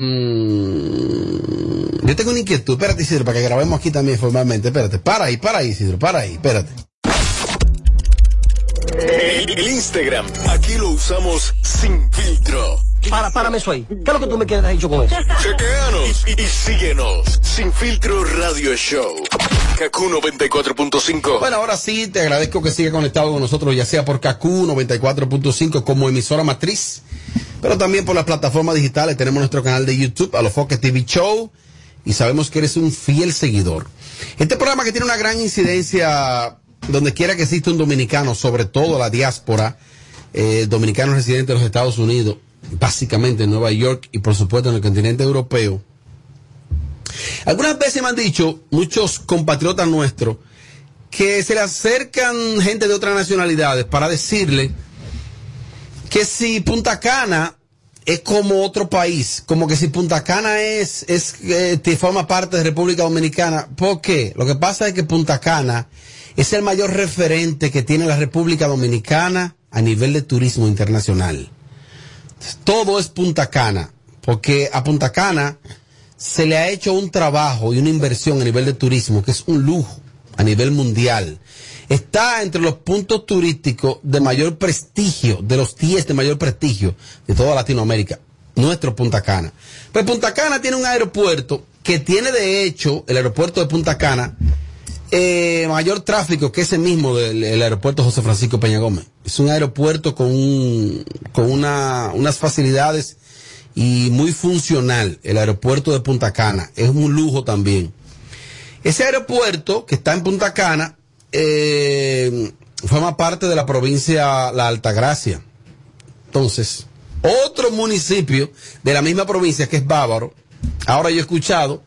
Mm, yo tengo una inquietud. Espérate, Isidro, para que grabemos aquí también formalmente. Espérate, para ahí, para ahí, Isidro, para ahí, espérate. El, Instagram, aquí lo usamos sin filtro. Para, párame eso ahí. ¿Qué es lo que tú me quieres dicho con eso? Chequeanos y, y síguenos. Sin filtro radio show. Kaku 94.5. Bueno, ahora sí, te agradezco que sigas conectado con nosotros, ya sea por Kaku 94.5 como emisora matriz, pero también por las plataformas digitales. Tenemos nuestro canal de YouTube, A los Foques TV Show, y sabemos que eres un fiel seguidor. Este programa que tiene una gran incidencia donde quiera que exista un dominicano, sobre todo la diáspora, eh, dominicanos residentes de los Estados Unidos, básicamente en Nueva York y por supuesto en el continente europeo. Algunas veces me han dicho muchos compatriotas nuestros que se le acercan gente de otras nacionalidades para decirle que si Punta Cana es como otro país, como que si Punta Cana es, es eh, forma parte de República Dominicana. ¿Por qué? Lo que pasa es que Punta Cana es el mayor referente que tiene la República Dominicana a nivel de turismo internacional. Todo es Punta Cana, porque a Punta Cana se le ha hecho un trabajo y una inversión a nivel de turismo que es un lujo a nivel mundial. Está entre los puntos turísticos de mayor prestigio, de los 10 de mayor prestigio de toda Latinoamérica, nuestro Punta Cana. Pues Punta Cana tiene un aeropuerto que tiene de hecho, el aeropuerto de Punta Cana, eh, mayor tráfico que ese mismo del aeropuerto José Francisco Peña Gómez. Es un aeropuerto con, un, con una, unas facilidades y muy funcional, el aeropuerto de Punta Cana. Es un lujo también. Ese aeropuerto que está en Punta Cana eh, forma parte de la provincia La Altagracia. Entonces, otro municipio de la misma provincia que es Bávaro, ahora yo he escuchado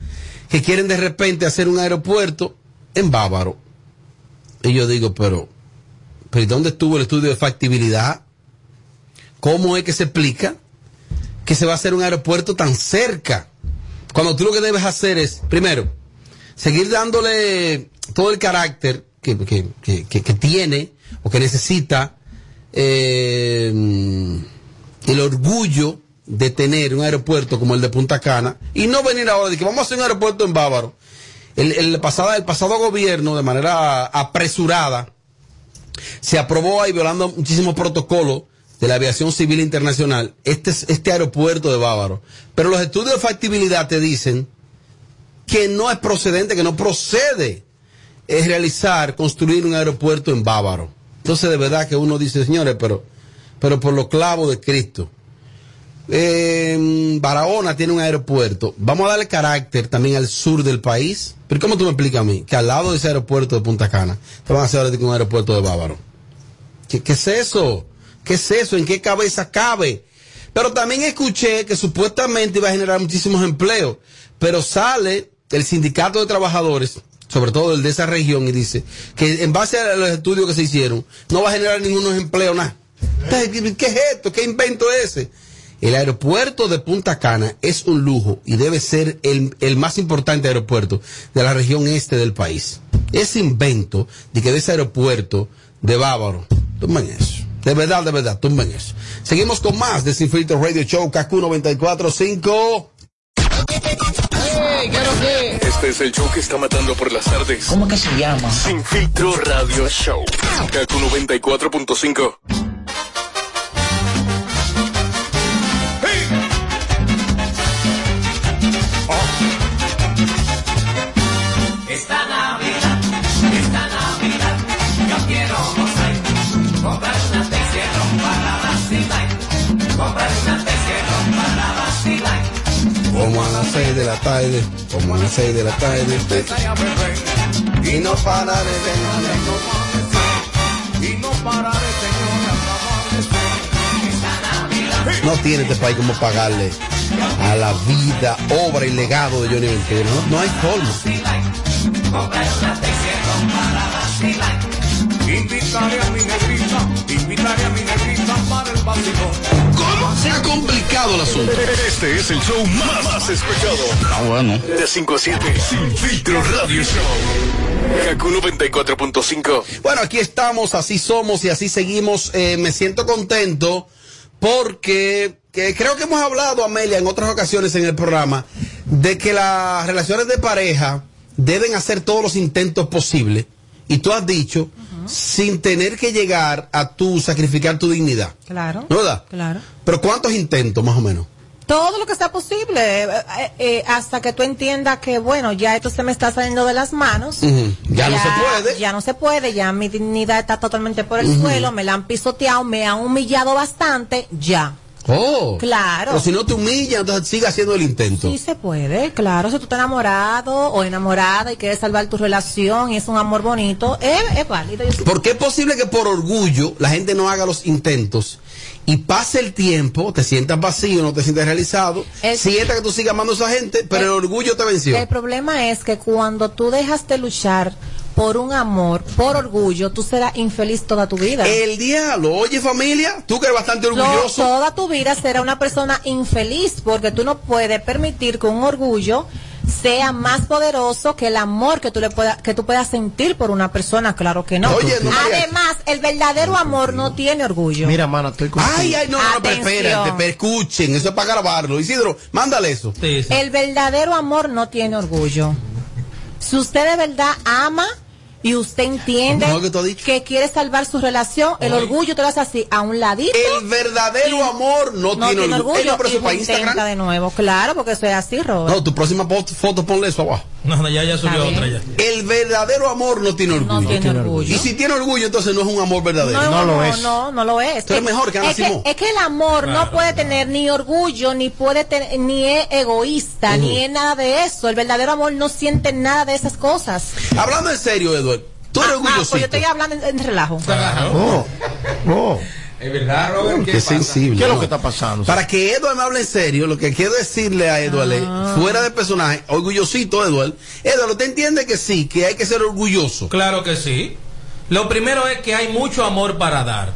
que quieren de repente hacer un aeropuerto en Bávaro. Y yo digo, pero, pero ¿dónde estuvo el estudio de factibilidad? ¿Cómo es que se explica que se va a hacer un aeropuerto tan cerca? Cuando tú lo que debes hacer es, primero, seguir dándole todo el carácter que, tiene o que necesita eh, el orgullo de tener un aeropuerto como el de Punta Cana y no venir ahora de que vamos a hacer un aeropuerto en Bávaro el, el, pasado, el pasado gobierno, de manera apresurada, se aprobó ahí violando muchísimos protocolos de la aviación civil internacional, este, este aeropuerto de Bávaro. Pero los estudios de factibilidad te dicen que no es procedente, que no procede es realizar, construir un aeropuerto en Bávaro. Entonces, de verdad que uno dice, señores, pero, pero por los clavos de Cristo Barahona tiene un aeropuerto. Vamos a darle carácter también al sur del país. Pero ¿cómo tú me explicas a mí que al lado de ese aeropuerto de Punta Cana te van a hacer un aeropuerto de Bávaro? ¿Qué, ¿Qué, es eso? ¿Qué es eso? ¿En qué cabeza cabe? Pero también escuché que supuestamente iba a generar muchísimos empleos. Pero sale el sindicato de trabajadores, sobre todo el de esa región, y dice que en base a los estudios que se hicieron, no va a generar ningunos empleos, nada. ¿Qué es esto? ¿Qué invento es ese? El aeropuerto de Punta Cana es un lujo y debe ser el, más importante aeropuerto de la región este del país. Ese invento de que de ese aeropuerto de Bávaro, tumben eso. De verdad, de verdad, tumben eso. Seguimos con más de Sin Filtro Radio Show, KQ 945. Este es el show que está matando por las tardes. ¿Cómo que se llama? Sin Filtro Radio Show. KQ 94.5. de la tarde, como a las 6 de la tarde. Y no pararé, Y no pararé, No tiene este país como pagarle a la vida, obra y legado de Johnny Ventura. No, no hay forma. Invitaré a mi negrita, invitaré a mi negrita para el vacilón. Se ha complicado el asunto. Este es el show más, más escuchado. Ah, bueno. De 5 a 7, Sin Filtro Radio Show. Kaku 94.5. Bueno, aquí estamos, así somos y así seguimos. Eh, me siento contento porque que creo que hemos hablado, Amelia, en otras ocasiones en el programa, de que las relaciones de pareja deben hacer todos los intentos posibles, y tú has dicho, sin tener que llegar a tú sacrificar tu dignidad. Claro. ¿No verdad? Claro. Pero ¿cuántos intentos más o menos? Todo lo que sea posible, eh, eh, eh, hasta que tú entiendas que, bueno, ya esto se me está saliendo de las manos. Ya no se puede. Ya no se puede, ya mi dignidad está totalmente por el suelo, me la han pisoteado, me han humillado bastante, ya. Oh. Claro. Pero si no te humilla, entonces sigue haciendo el intento. Sí se puede, claro. Si tú estás enamorado o enamorada y quieres salvar tu relación y es un amor bonito, es, es válido. Porque es posible que por orgullo la gente no haga los intentos y pase el tiempo, te sientas vacío, no te sientas realizado, El- sientas que tú sigas amando a esa gente, pero el, El- orgullo te venció. El problema es que cuando tú dejas de luchar por un amor, por orgullo, tú serás infeliz toda tu vida. El diablo, oye familia, tú que eres bastante Lo- orgulloso. toda tu vida será una persona infeliz porque tú no puedes permitir que un orgullo sea más poderoso que el amor que tú le puedas que tú puedas sentir por una persona, claro que no. Oye, no, María. Además, el verdadero amor no tiene orgullo. Mira, mano, estoy contigo. Ay, ay, no, no, no, pero espérate, escuchen, eso es para grabarlo. Isidro, mándale eso. Sí, sí. El verdadero amor no tiene orgullo. Si usted de verdad ama y usted entiende ¿Cómo es que quiere salvar su relación, el Oye. orgullo te lo hace así a un ladito. El verdadero amor no, tiene, orgullo. No, eso y es para Instagram. de nuevo, claro, porque eso es así, Robert. No, tu próxima foto ponle eso abajo. No, no, ya, ya subió otra ya. El verdadero amor no tiene orgullo. no tiene orgullo. Y si tiene orgullo, entonces no es un amor verdadero. No lo es. No, no lo es. Es- mejor que Ana es que, es que el amor no Claro. puede tener ni orgullo, ni puede tener, ni es egoísta, ni es nada de eso. El verdadero amor no siente nada de esas cosas. Hablando en serio, Eduardo, tú eres Ah, ah, orgulloso. pues yo estoy hablando en, en relajo. Oh, oh. Es verdad, Robert. Qué sensible. ¿Qué es lo ¿no? que está pasando? Para que Edward me hable en serio, lo que quiero decirle a Edward es, Ah. fuera de personaje, orgullosito Edward, Edward, ¿usted entiende que sí, que hay que ser orgulloso? Claro que sí. Lo primero es que hay mucho amor para dar.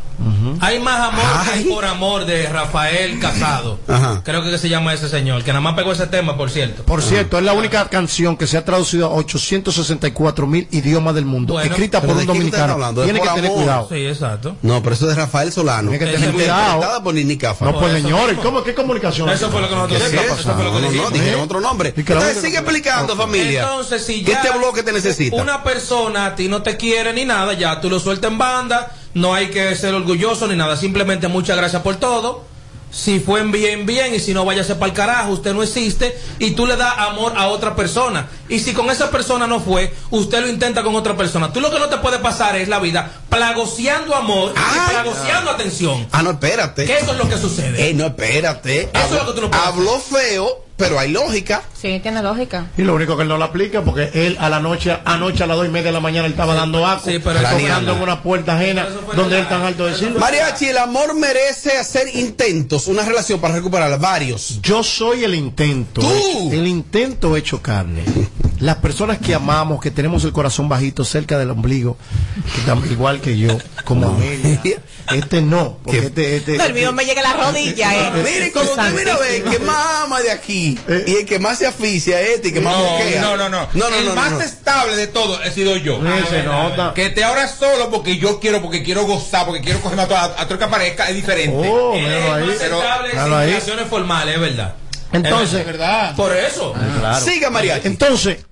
Hay más amor Ay. que por amor de Rafael Casado. Ajá. Creo que se llama ese señor, que nada más pegó ese tema, por cierto. Por cierto, es la única canción que se ha traducido a 864 mil idiomas del mundo, Bueno, escrita por ¿de un dominicano. Tiene que tener amor. cuidado. Sí, exacto. No, pero eso es de Rafael Solano. Tiene que tener cuidado. Por. No, pues señores. ¿cómo, ¿qué comunicación? Eso fue lo que nosotros ¿Qué es dijimos. eso? Fue lo que No, dijeron ¿Eh? otro nombre. Entonces sigue explicando, familia. Entonces, si ¿Qué ya este bloque te necesita? una persona a ti no te quiere ni nada, ya tú lo sueltas en banda, no hay que ser orgulloso ni nada, simplemente muchas gracias por todo. Si fue en bien, bien, y si no, váyase para el carajo, usted no existe, y tú le das amor a otra persona. Y si con esa persona no fue, usted lo intenta con otra persona. Tú lo que no te puede pasar es la vida plagoseando amor Ay. y plagoseando atención. Ah, no, espérate. Que eso es lo que sucede. Eh, no, espérate. Eso es lo que tú no puedes Habló feo, pero hay lógica. Sí, tiene lógica. Y lo único que él no lo aplica porque él a la noche, anoche a las dos y media de la mañana él estaba dando agua, Sí, pero en una puerta ajena donde él tan alto decirlo. Mariachi, el amor merece hacer intentos, una relación para recuperarla, varios. Yo soy el intento. Tú. el intento hecho carne. Las personas que amamos, que tenemos el corazón bajito cerca del ombligo, que igual que yo, como Amelia. Este no, porque este, este, El mío me llega a la rodilla, eh. Mire, como usted mira, ve, el que más ama de aquí Eh. y el que más se aficia es este y que más moquea. No, no, no. No, no, el no, más no. estable de todo he sido yo. Eh, se nota. Que te ahora solo porque yo quiero, porque quiero gozar, porque quiero cogerme a todo, a todo que aparezca, es diferente. Oh, míralo es ahí. más Pero- ahí. relaciones formales, es verdad. Entonces, Es verdad. Por eso. Siga, Mariachi. Entonces,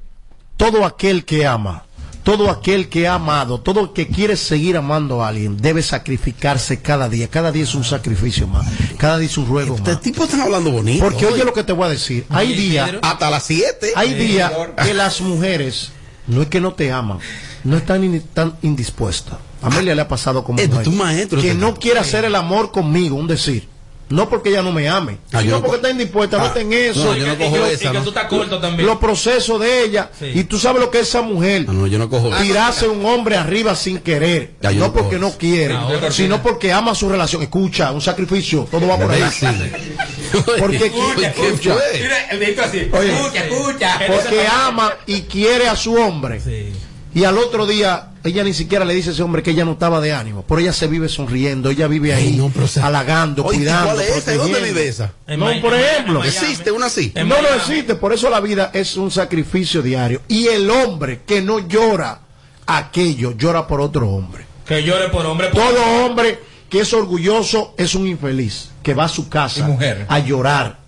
todo aquel que ama, todo aquel que ha amado, todo el que quiere seguir amando a alguien, debe sacrificarse cada día. Cada día es un sacrificio más. Cada día es un ruego Este más. tipo está hablando bonito. Porque oye lo que te voy a decir. Hay días. Hasta las 7. hay días que las mujeres no es que no te aman, no están in- tan indispuestas. A Amelia le ha pasado como Eh, mujer, maestro, que este no quiere hacer el amor conmigo, un decir. No porque ella no me ame, Ah, yo sino no porque está indispuesta, no Ah, está en eso. no, yo no cojo esa, Y que ¿no? tú estás corto también. los procesos de ella. Sí. Y tú sabes lo que es esa mujer. No, no, yo no cojo eso. Tirarse un hombre arriba sin querer. Ya, no no porque no quiere, Ahora sino porque ama su relación. Escucha, un sacrificio. Todo va por ahí. Sí. Porque escucha, ¿qué escucha. fue? Mira, el dedito así. Oye. escucha, escucha. Porque ama y quiere a su hombre. Sí. Y al otro día, ella ni siquiera le dice a ese hombre que ella no estaba de ánimo. Pero ella se vive sonriendo, ella vive ahí, Ay, no, pero, o sea, halagando, Oye, cuidando. ¿Cuál es ¿Dónde vive esa? En No, Miami- por ejemplo. ¿Existe una así? En No, no Miami. existe. Por eso la vida es un sacrificio diario. Y el hombre que no llora aquello, llora por otro hombre. Que llore por hombre. por- Todo hombre que es orgulloso es un infeliz que va a su casa mujer. a llorar.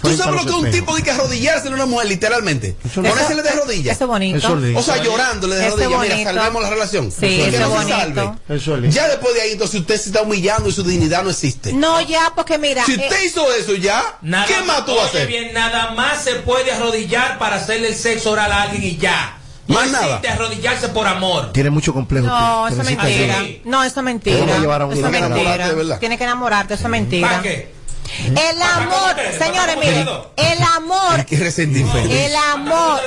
¿Tú a sabes lo que es un tipo de que arrodillarse en una mujer, literalmente? Ponérsele de rodillas. Eso es bonito. Eso. O sea, llorándole de Eso rodillas. Mira, salvemos la relación. Sí, Que eso no es se salve. Eso. Ya después de ahí, entonces usted se está humillando y su dignidad no existe. No, ya, porque mira. Si eh, usted hizo eso ya, Nada ¿qué más tú vas a hacer? bien, nada más se puede arrodillar para hacerle el sexo oral a alguien y ya. No Más nada. existe arrodillarse por amor. Tiene mucho complejo. No, eso es mentira. No, eso es mentira. A a Eso es que mentira. Tienes que enamorarte, eso es mentira. ¿Para qué? El amor, señores, ¿Para miren, el amor, Qué resentimiento. el amor,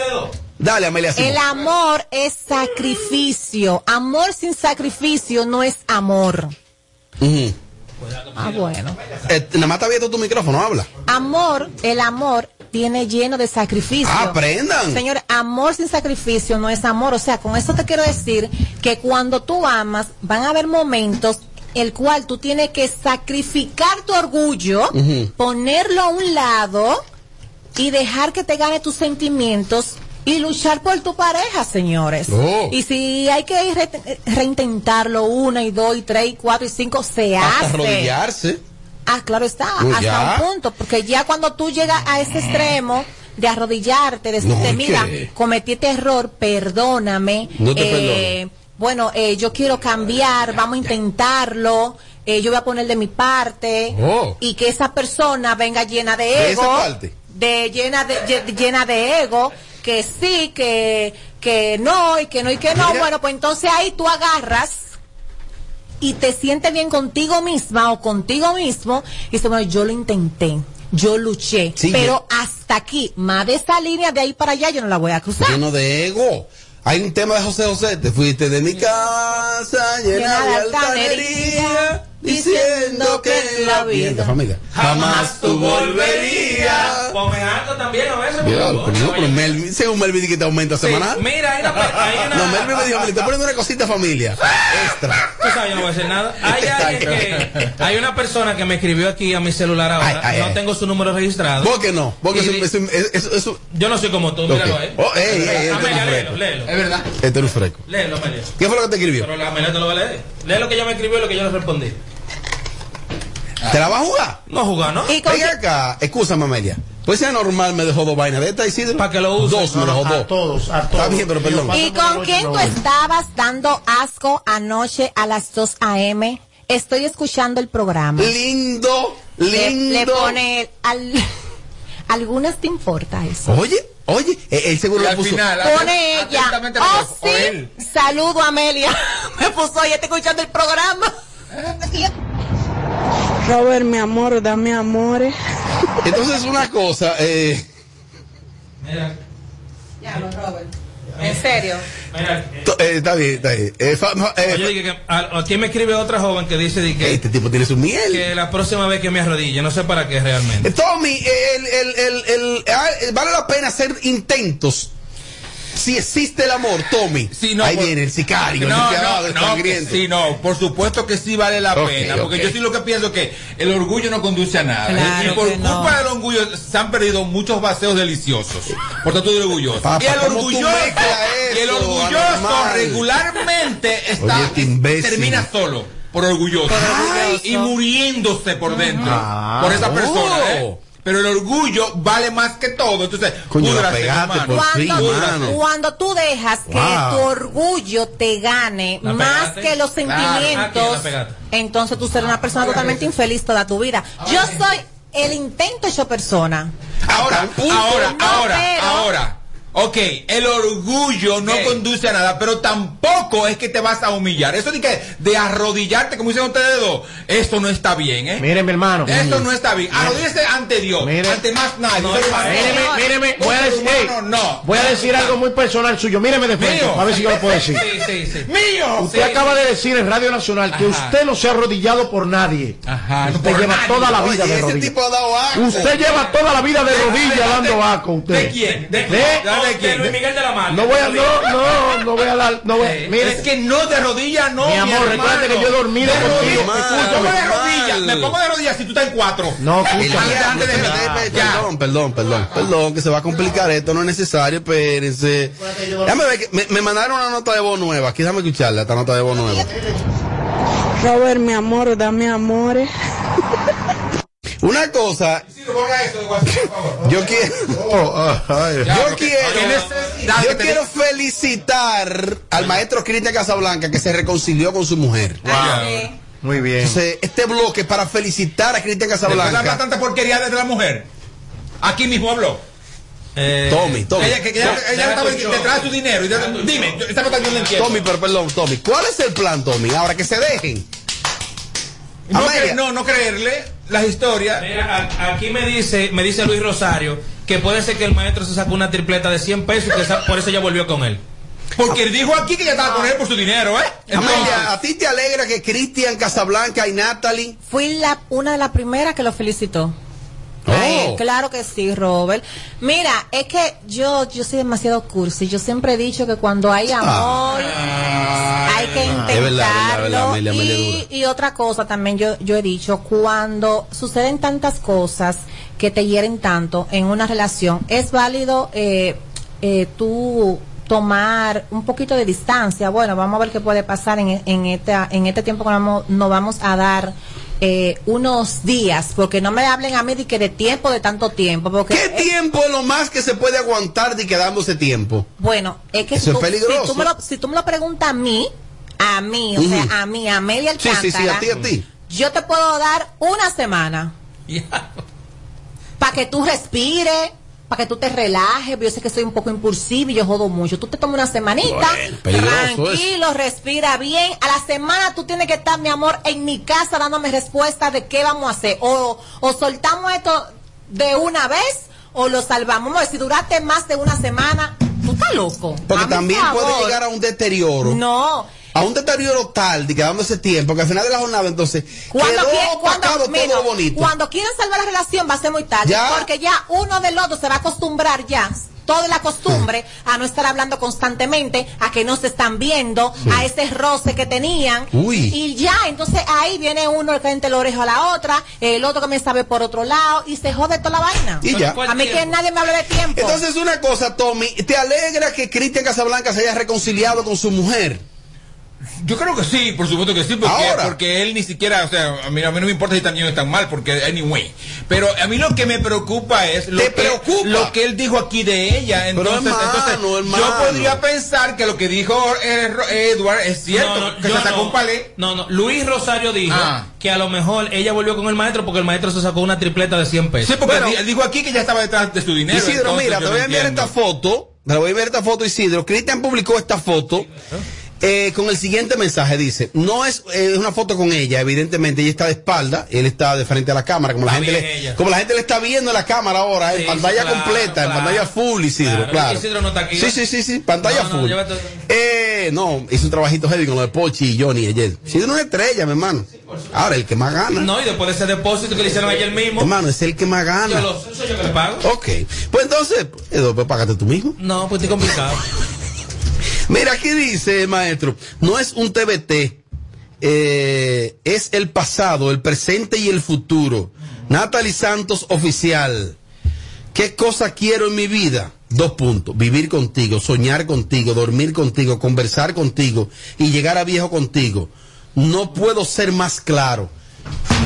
Dale, Amelia. Simón. el amor es sacrificio. Amor sin sacrificio no es amor. Ah, bueno. Eh, nada más está abierto tu micrófono, habla. Amor, el amor tiene lleno de sacrificio. Aprendan. Señor, amor sin sacrificio no es amor. O sea, con eso te quiero decir que cuando tú amas, van a haber momentos el cual tú tienes que sacrificar tu orgullo, ponerlo a un lado y dejar que te gane tus sentimientos y luchar por tu pareja, señores. Oh. Y si hay que ir re- reintentarlo una y dos y tres y cuatro y cinco, se Hasta hace. arrodillarse. Ah, claro está, No, hasta ya. un punto, porque ya cuando tú llegas a ese extremo de arrodillarte, de decirte, No, mira, cometí este error, perdóname. No te eh, bueno, eh, yo quiero cambiar, vamos a intentarlo. eh, yo voy a poner de mi parte Oh. y que esa persona venga llena de ¿De ego, esa parte? de llena de lle- llena de ego, que sí, que que no y que no y que no. Mira. Bueno, pues entonces ahí tú agarras y te sientes bien contigo misma o contigo mismo y dices, bueno, yo lo intenté, yo luché, Sí, pero hasta aquí, más de esa línea de ahí para allá yo no la voy a cruzar. Lleno de ego. Hay un tema de José José. Te fuiste de mi casa llena de altanería. Diciendo que en la vida. familia. Jamás tú volverías. Ponme alto también a veces. Mira, por favor. pero no, pero. Melvin, según Melvin dice que te aumenta Sí, semanal. Mira, hay una, hay una- No, Melvin me dijo, me estoy poniendo una cosita familia. Extra. Tú sabes, yo no voy a decir nada. Hay alguien que. Hay una persona que me escribió aquí a mi celular ahora. Ay, ay, no ay. tengo su número registrado. ¿Por qué no? Porque Y eso, di- eso, eso, eso- Yo no soy como tú, míralo ahí. Oh, ey, ey, este léelo, léelo. Es verdad. Este es fresco. Léelo, Amelia. ¿Qué fue lo que te escribió? Pero la Amelia te lo va a leer. Lee lo que ella me escribió y lo que yo le respondí. ¿Te la vas a jugar? No jugar, ¿no? Y acá, escúchame, Amelia. Pues sea normal, me dejó dos vainas de esta Isidro. Pa' que lo use. Dos, me dejó a dos. todos, a todos. Está bien, pero perdón. ¿Y con quién tú estabas dando asco anoche a las 2 a.m.? Estoy escuchando el programa. Lindo, lindo. le pone al, algunas te importa eso. Oye, oye, él seguro Y le al puso. final, Pone ella. Oh, sí. él. Saludo, Amelia. Me puso, oye, estoy escuchando el programa. Robert, mi amor, dame amores. Entonces, una cosa, eh, Mira, Ya, Robert. En serio. mira. to- eh, está bien, está bien. Eh, fa- eh, Oye, que a- aquí me escribe otra joven que dice de que, este tipo tiene su miel. que la próxima vez que me arrodille, no sé para qué realmente. Eh, Tommy, el, el, el, el- ah, eh, vale la pena hacer intentos. Si existe el amor, Tommy. Sí, no, Ahí por- viene el sicario, No, el no, no, sangriento. sí, no, por supuesto que sí vale la pena, porque yo sí lo que pienso que el orgullo no conduce a nada. Claro y por que no. culpa del orgullo se han perdido muchos vaceos deliciosos. Por tanto, estoy orgulloso. Papá, y el ¿cómo tú orgulloso, y el regularmente está Oye, este termina solo. Por orgulloso. orgulloso. y muriéndose por dentro. Ah, por esa persona, oh. ¿eh? Pero el orgullo vale más que todo. Entonces, Coño, púdrase, por fin, Cuando, cuando tú dejas que tu orgullo te gane La más pegaste. que los aquí sentimientos, entonces tú serás una persona totalmente infeliz toda tu vida. Yo soy el intento hecho persona. Ahora, ahora, No, ahora, pero- ahora. Ok, el orgullo no conduce a nada, pero tampoco es que te vas a humillar. Eso de que de arrodillarte, como dicen ustedes dos, esto no está bien, ¿eh? Mire, mi hermano. Esto no está bien. Arrodíllese ante Dios, ante más nadie. Humano. Míreme, míreme, voy a decir, humano, no. voy a decir algo muy personal suyo. Míreme de frente, Mío. a ver si yo lo puedo decir. Sí, sí, sí. ¡Mío! Usted acaba de decir en Radio Nacional que Ajá. usted no se ha arrodillado por nadie. Ajá, no Usted por lleva nadie. toda la Oye, vida de rodillas. Usted lleva toda la vida de rodillas dando. Usted. ¿De quién? ¿De, ¿De? De, De quién? Luis Miguel de la Mata. No voy a, no, no, no voy a dar, no voy a, Eh, mire, Es que no de rodillas, no. Mi amor, recuerde que yo he dormido De contigo. Me pongo de rodillas, me pongo de rodillas si tú estás en cuatro. no. Perdón, perdón, perdón, perdón, que se va a complicar esto, no es necesario, espérense. Déjame ver, que me, me mandaron una nota de voz nueva, aquí déjame escucharla, esta nota de voz nueva. Robert, mi amor, dame amores. Una cosa, yo quiero, Oh, yo quiero, yo quiero felicitar al maestro Cristian Casablanca que se reconcilió con su mujer. Ay, Muy bien. Entonces, este bloque para felicitar a Cristian habla Casablanca. tanta porquería de la mujer. Aquí mismo habló. Eh, Tommy, Tommy. Ella, que, que ella, estaba detrás de su dinero. Y dime, yo- esta nota yo no entiendo. Tommy, pero perdón, Tommy. ¿Cuál es el plan, Tommy? Ahora que se dejen. no, cre- no, no creerle las historias. Mira, a- aquí me dice, me dice Luis Rosario que puede ser que el maestro se sacó una tripleta de 100 pesos y que esa- por eso ya volvió con él. Porque él dijo aquí que ella estaba con él por su dinero, ¿eh? Amelia, ¿a ti te alegra que Cristian Casablanca y Natalie? Fui la, una de las primeras que lo felicitó. A él, Oh. claro que sí, Robert. Mira, es que yo, yo soy demasiado cursi. Yo siempre he dicho que cuando hay amor, hay que Ah. Verdad, verdad, intentarlo. verdad, y, otra cosa también yo, yo he dicho, cuando suceden tantas cosas que te hieren tanto en una relación, es válido eh, eh, tú tomar un poquito de distancia. Bueno, vamos a ver qué puede pasar en, en, esta, en este tiempo que vamos, nos vamos a dar eh, unos días, porque no me hablen a mí de que de tiempo, de tanto tiempo. Porque ¿Qué tiempo es lo más que se puede aguantar de quedándose tiempo? bueno, es que Eso es tú- peligroso. Si, tú me lo, si tú me lo preguntas a mí, a mí, o sea, a mí, a Amelia Sí, sí, sí, a ti, a ti. yo te puedo dar una semana para que tú respires, para que tú te relajes. Yo sé que soy un poco impulsiva y yo jodo mucho. Tú te tomas una semanita, Bueno, tranquilo, respira bien. A la semana tú tienes que estar, mi amor, en mi casa dándome respuesta de qué vamos a hacer. O, o soltamos esto de una vez o lo salvamos. Si duraste más de una semana, tú estás loco. Porque también puede llegar a un deterioro. No. A un deterioro tal de quedándose tiempo que al final de la jornada entonces Cuando, quedó quie- cuando, opacado mira, todo bonito. cuando quieran salvar la relación va a ser muy tarde, Ya. porque ya uno del otro se va a acostumbrar ya, toda la costumbre a no estar hablando constantemente, a que no se están viendo, a ese roce que tenían, Uy. y ya, entonces ahí viene uno el que entre la oreja a la otra, el otro que me sabe por otro lado, y se jode toda la vaina. Y ya. ¿Cuál A mí que nadie me hable de tiempo. Entonces una cosa, Tommy, ¿te alegra que Cristian Casablanca se haya reconciliado con su mujer? Yo creo que sí, por supuesto que sí, porque, Ahora. porque él ni siquiera, o sea, a mí, a mí no me importa si bien o están mal, porque anyway. Pero a mí lo que me preocupa es lo, ¿Te que, preocupa? lo que él dijo aquí de ella. Entonces, hermano, entonces hermano. yo podría pensar que lo que dijo eh, Ro- Edward es cierto, No, no, que se sacó no. un palé. No, no. Luis Rosario dijo Ah. que a lo mejor ella volvió con el maestro porque el maestro se sacó una tripleta de 100 pesos. Sí, porque Bueno. él di- él dijo aquí que ya estaba detrás de su dinero. Isidro, entonces mira, te voy a enviar esta foto. Te voy a enviar esta foto, Isidro. Cristian publicó esta foto. eh, con el siguiente mensaje dice, no es, eh, es una foto con ella, evidentemente ella está de espalda, él está de frente a la cámara, como la gente le, ella. como la gente le está viendo en la cámara ahora, en Sí, pantalla claro, completa, en pantalla full, Isidro, Claro, claro. Isidro no está aquí, sí, ¿no? sí, sí, sí, pantalla No, no, full. llévate- eh, no, hizo un trabajito heavy con lo de Pochi y Johnny ayer. Isidro es una estrella, mi hermano. Ahora, el que más gana. No, y después de ese depósito que le hicieron ayer mismo, Hermano, es el que más yo gana. lo sé, soy yo que le pago. Ok. Pues entonces, eh, pues págate tú mismo. No, pues estoy complicado. Mira, aquí dice maestro, no es un TBT, eh, es el pasado, el presente y el futuro. Natalie Santos oficial. ¿Qué cosa quiero en mi vida? Dos puntos. Vivir contigo, soñar contigo, dormir contigo, conversar contigo y llegar a viejo contigo. No puedo ser más claro.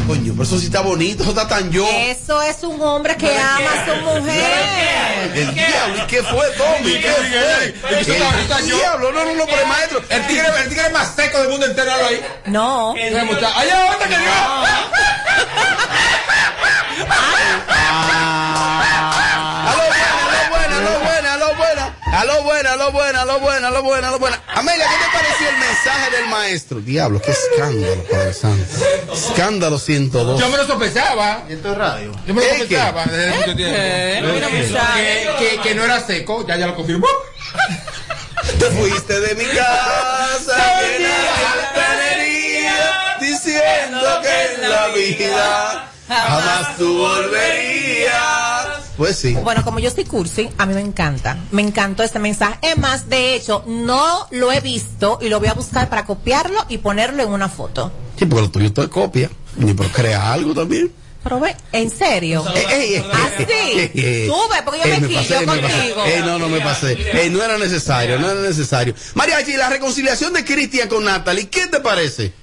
Coño, pero eso sí está bonito, eso está tan yo. Eso es un hombre que ama a su mujer. El diablo, ¿y qué fue, Tommy? ¿Qué fue? El diablo, no, no, no, pero el maestro. El tigre, el tigre más seco del mundo entero, ahí. No. ¡Ay, ahorita que yo! A lo buena, a lo buena, a lo buena, a lo buena, a lo buena, a lo buena, a lo buena, a lo buena. Amelia, ¿qué te pareció el mensaje del maestro? Diablo, qué escándalo, Padre Santo. Escándalo 102. Yo me lo sospechaba. Esto es radio. Yo me lo ¿Eh, qué? sospechaba desde hace mucho tiempo. Eh, Que- no era seco, ya ya lo confirmó. Te fuiste de mi casa, llena de diciendo que en la vida jamás tú volverías. Pues sí. Bueno, como yo soy cursi, a mí me encanta. Me encantó este mensaje. Es más, de hecho, no lo he visto y lo voy a buscar para copiarlo y ponerlo en una foto. Sí, porque lo tuyo es copia. Ni pero crea algo también. Pero ve, en serio. Ey, ey, ey, ¿Ah. Tú ves, porque yo me pasé, quillo me pasé. contigo. No, no me pasé. Ey, no era necesario, no era necesario. Mariachi, la reconciliación de Cristian con Natalie, ¿qué te parece?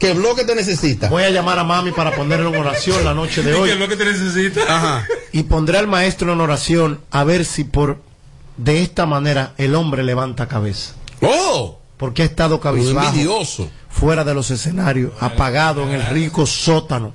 ¿Qué bloque te necesita? Voy a llamar a mami para ponerle en oración la noche de ¿Qué hoy. es lo que te necesita? Ajá. Y pondré al maestro en oración a ver si por de esta manera el hombre levanta cabeza. ¡Oh! Porque ha estado cabizbajo, envidioso. fuera de los escenarios, apagado en el rico sótano.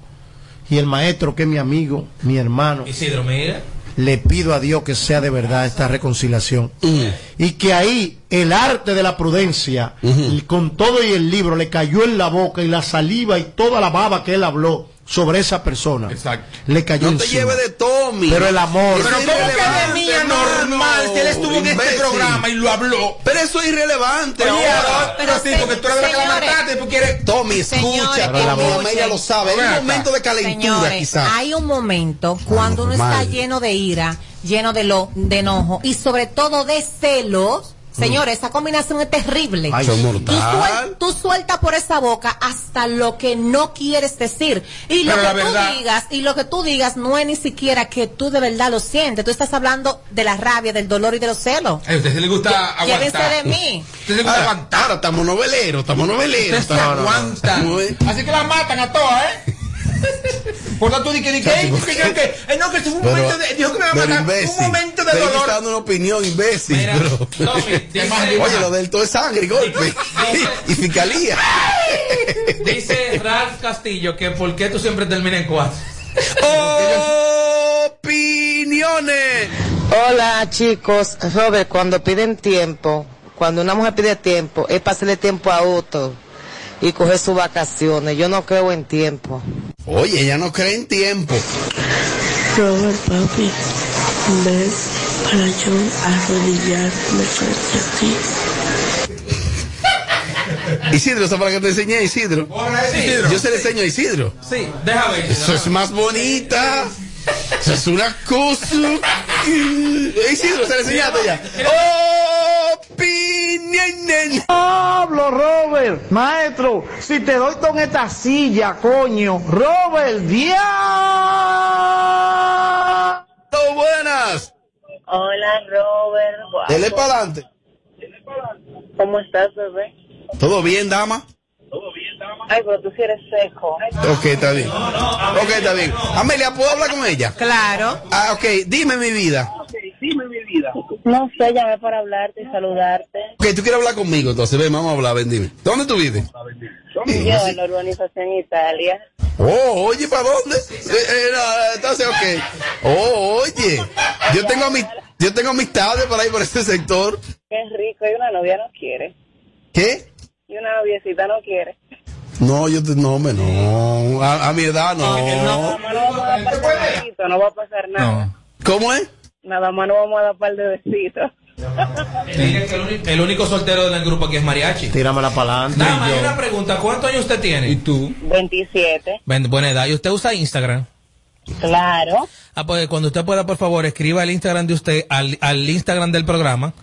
Y el maestro, que es mi amigo, mi hermano, Isidro, mira. Le pido a Dios que sea de verdad esta reconciliación. Mm. Y que ahí el arte de la prudencia, y con todo y el libro, le cayó en la boca y la saliva y toda la baba que él habló sobre esa persona. Exacto. Le cayó No te encima. lleve de Tommy. Pero el amor. Pero ¿cómo es que de mía normal? Si él estuvo en este programa y lo habló. Pero eso es irrelevante Oye, ahora. pero sí, porque tú eres la que la mataste y tú quieres... Tommy, escucha, Señores, Tommy. Amelia lo sabe. Hay Ven un momento de calentura, quizás. hay un momento cuando uno está lleno de ira, lleno de, lo, de enojo y sobre todo de celos. Señores, esa combinación es terrible. Ay. Tú, mortal. suel- tú sueltas por esa boca hasta lo que no quieres decir. Y lo que la tú verdad- digas, y lo que tú digas no es ni siquiera que tú de verdad lo sientes. Tú estás hablando de la rabia, del dolor y de los celos. A usted se le gusta Llévense aguantar. de mí. A usted se le gusta Ahora, aguantar. ahora estamos noveleros, estamos noveleros. Ustedes se. Estamos- Así que la matan a todas, ¿eh? Por tanto, di que, di que, Chacho, ey, ¿por que, qué? que, que, eh, no, que esto fue un Pero- momento de, dijo que me va a matar, imbécil. un momento de él está dolor. dando una opinión, imbécil. Mira, pero- Tommy, dice- Oye, lo del todo es sangre y golpe. y fiscalía. Dice Ralph Castillo que por qué tú siempre terminas en cuatro. Opiniones. Hola chicos, Robert, cuando piden tiempo, cuando una mujer pide tiempo, es pasarle tiempo a otro y coger sus vacaciones. Yo no creo en tiempo. Oye, ella no cree en tiempo. Robert, papi, ves para yo arrodillarme frente a ti. Isidro, ¿eso para que te enseñé, Isidro? Isidro. Yo se le enseño a Isidro. Sí, déjame ver. Eso es más bonita. Eso es una cosa. Eh, Isidro, se le enseñaste ya. Opiniones. Pablo, Robert, maestro, si te doy con esta silla, coño, Robert, diablo. buenas. Hola Robert, Dele para adelante. ¿cómo estás bebé? ¿Todo bien, dama? Ay, pero tú sí eres seco. Ok, está bien. Ok, está bien. Amelia, ¿puedo hablar con ella? Claro. Ah, ok, dime mi vida. No sé, llamé para hablarte y saludarte. Ok, tú quieres hablar conmigo, entonces ven, vamos a hablar, ven, dime. ¿Dónde tú vives? Yo en la urbanización Italia. Oh, oye, ¿para dónde? Eh, eh, no, entonces, ok. Oh, oye, yo tengo, ami- yo tengo amistades por ahí, por este sector. Qué rico, y una novia no quiere. ¿Qué? Y una noviecita no quiere. No, yo te, no, me no. A, a mi edad, no. Nada más no vamos a dar par de besitos, no va a pasar nada. ¿Cómo es? Nada más no vamos a dar par de besitos. El, único, el único soltero del grupo aquí es Mariachi. Tíramela para adelante. Dama, hay una pregunta. ¿Cuántos años usted tiene? ¿Y tú? 27. buena edad. ¿Y usted usa Instagram? Claro. Ah, pues cuando usted pueda, por favor, escriba el Instagram de usted al, al Instagram del programa,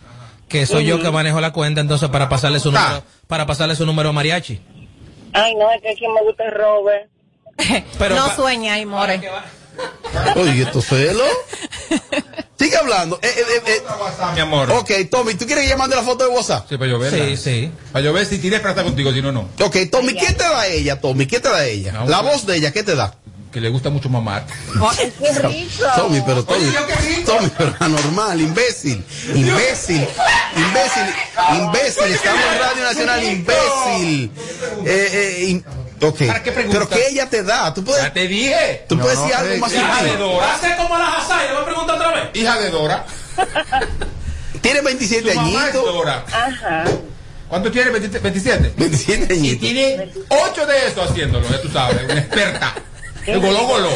que soy yo que manejo la cuenta, entonces para pasarle su número, para pasarle su número a Mariachi. Ay, no, es que quien me gusta es Robert. Pero no sueña, y more. Oye, ¿esto celo? Sigue hablando. Eh, eh, eh, eh. Mi amor. Ok, Tommy, ¿tú quieres que yo mande la foto de WhatsApp? Sí, para yo verla. Sí, sí. Para yo ver si tienes plata contigo, si no, no. Ok, Tommy, ¿qué te da ella, Tommy? ¿Qué te da ella? No, la voz de ella, ¿qué te da? Que le gusta mucho mamar. ¡Qué rico! Tommy, pero Tommy, Oye. Tommy, pero anormal, imbécil, imbécil, imbécil, imbécil, estamos en Radio Nacional, imbécil. Eh, eh, in- ¿Para qué preguntas? pero ¿qué ella te da? ¿Tú puedes, Ya te dije. tú puedes decir no, algo eh, más hija de? Dora. Hace como la Hasai, ¿le voy a preguntar otra vez? Hija de Dora. Tiene 27 Tu mamá es añitos, Dora. Ajá. ¿Cuánto tiene? 20 27. 27 Y añitos. tiene 8 de eso haciéndolo, ya tú sabes, una experta. El goló, goló.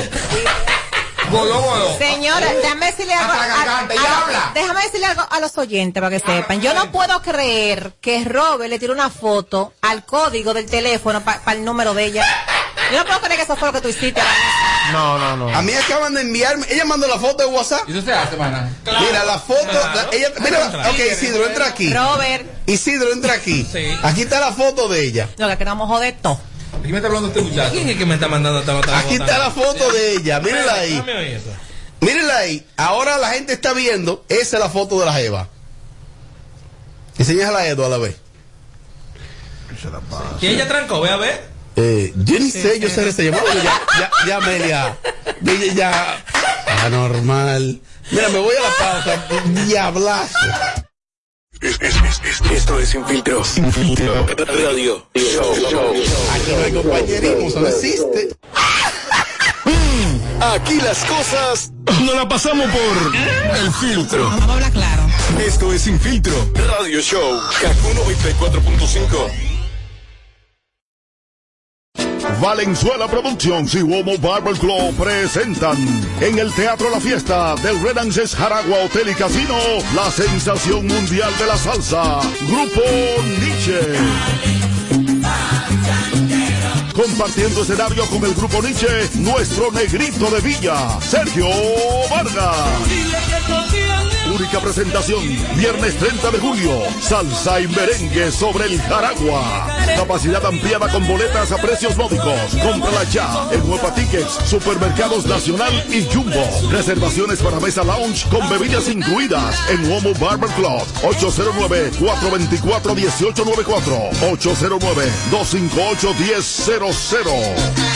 Goló, goló. Señora, déjame decirle algo. A- a- a- habla. déjame decirle algo a los oyentes para que sepan. Yo no puedo creer que Robert le tiró una foto al código del teléfono para el número de ella. Yo no puedo creer que eso fue lo que tú hiciste. No, no, no. A mí acaban de enviarme, ella mandó la foto de WhatsApp. Y eso se hace, mana. Mira la foto, la- ella, mira, Claro. ok, Isidro, entra aquí. Robert, Isidro, entra aquí. Sí. Aquí está la foto de ella. lo que queramos joder todo. ¿De qué me está hablando este muchacho? ¿Quién es que me está mandando esta otra Aquí está la foto de ella, mírenla ahí. Mírenla ahí. Ahora la gente está viendo, esa es la foto de la Jeva. Enseñas a la Edo a la vez. ¿Quién ella trancó? Ve a ver. Eh, yo ni sé, yo sé ese llamado. Ya, ya, ya, Amelia. Ya, ya. Anormal. Mira, me voy a la pausa. Diablazo. Es- es- es- es- esto es Sin Filtro. Sin Filtro. Radio Show. Aquí no hay compañerismo, eso no existe. Aquí las cosas no la pasamos por el filtro. Vamos a hablar claro. Esto es Sin Filtro. Radio Show. Kaku 94.5. Valenzuela Productions y Womo Barber Club presentan en el Teatro La Fiesta del Renances Jaragua Hotel y Casino la sensación mundial de la salsa, Grupo Nietzsche. Compartiendo escenario con el Grupo Nietzsche, nuestro negrito de Villa, Sergio Vargas. Única presentación, viernes 30 de julio, salsa y merengue sobre el Jaragua. Capacidad ampliada con boletas a precios módicos. Cómprala ya en Huepa Tickets, Supermercados Nacional y Jumbo. Reservaciones para mesa lounge con bebidas incluidas en Homo Barber Club. 809-424-1894. 809-258-1000.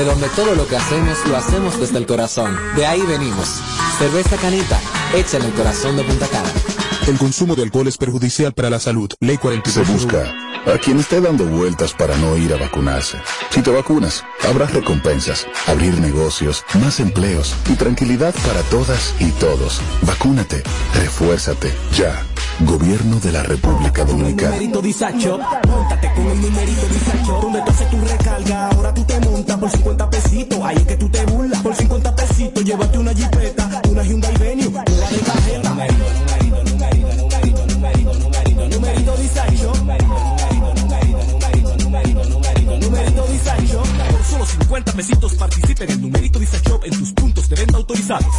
De donde todo lo que hacemos lo hacemos desde el corazón. De ahí venimos. Cerveza Canita, hecha en el corazón de Punta Cana. El consumo de alcohol es perjudicial para la salud. Ley 42. Se busca a quien esté dando vueltas para no ir a vacunarse. Si te vacunas, habrá recompensas, abrir negocios, más empleos y tranquilidad para todas y todos. Vacúnate, refuérzate, ya. Gobierno de la República Dominicana. numerito disacho, montate con el numerito disacho, donde tú haces tu recarga, ahora tú te montas por 50 pesitos, ahí es que tú te burlas, por 50 pesitos, llévate una jipeta, una Hyundai Venue, una de cajeta. Numerito, numerito, numerito, numerito, numerito, numerito, numerito disacho. Numerito disacho. Por solo 50 pesitos participa en el numerito disacho en tus puntos de venta autorizados.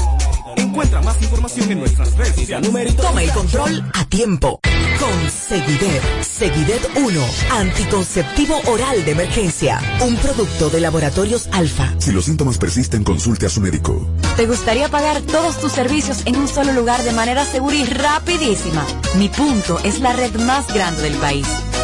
Encuentra más información en nuestras redes sociales. Numerito Toma el control a tiempo. Con Seguidet. Seguidet 1. Anticonceptivo oral de emergencia. Un producto de laboratorios alfa. Si los síntomas persisten, consulte a su médico. ¿Te gustaría pagar todos tus servicios en un solo lugar de manera segura y rapidísima? Mi punto es la red más grande del país.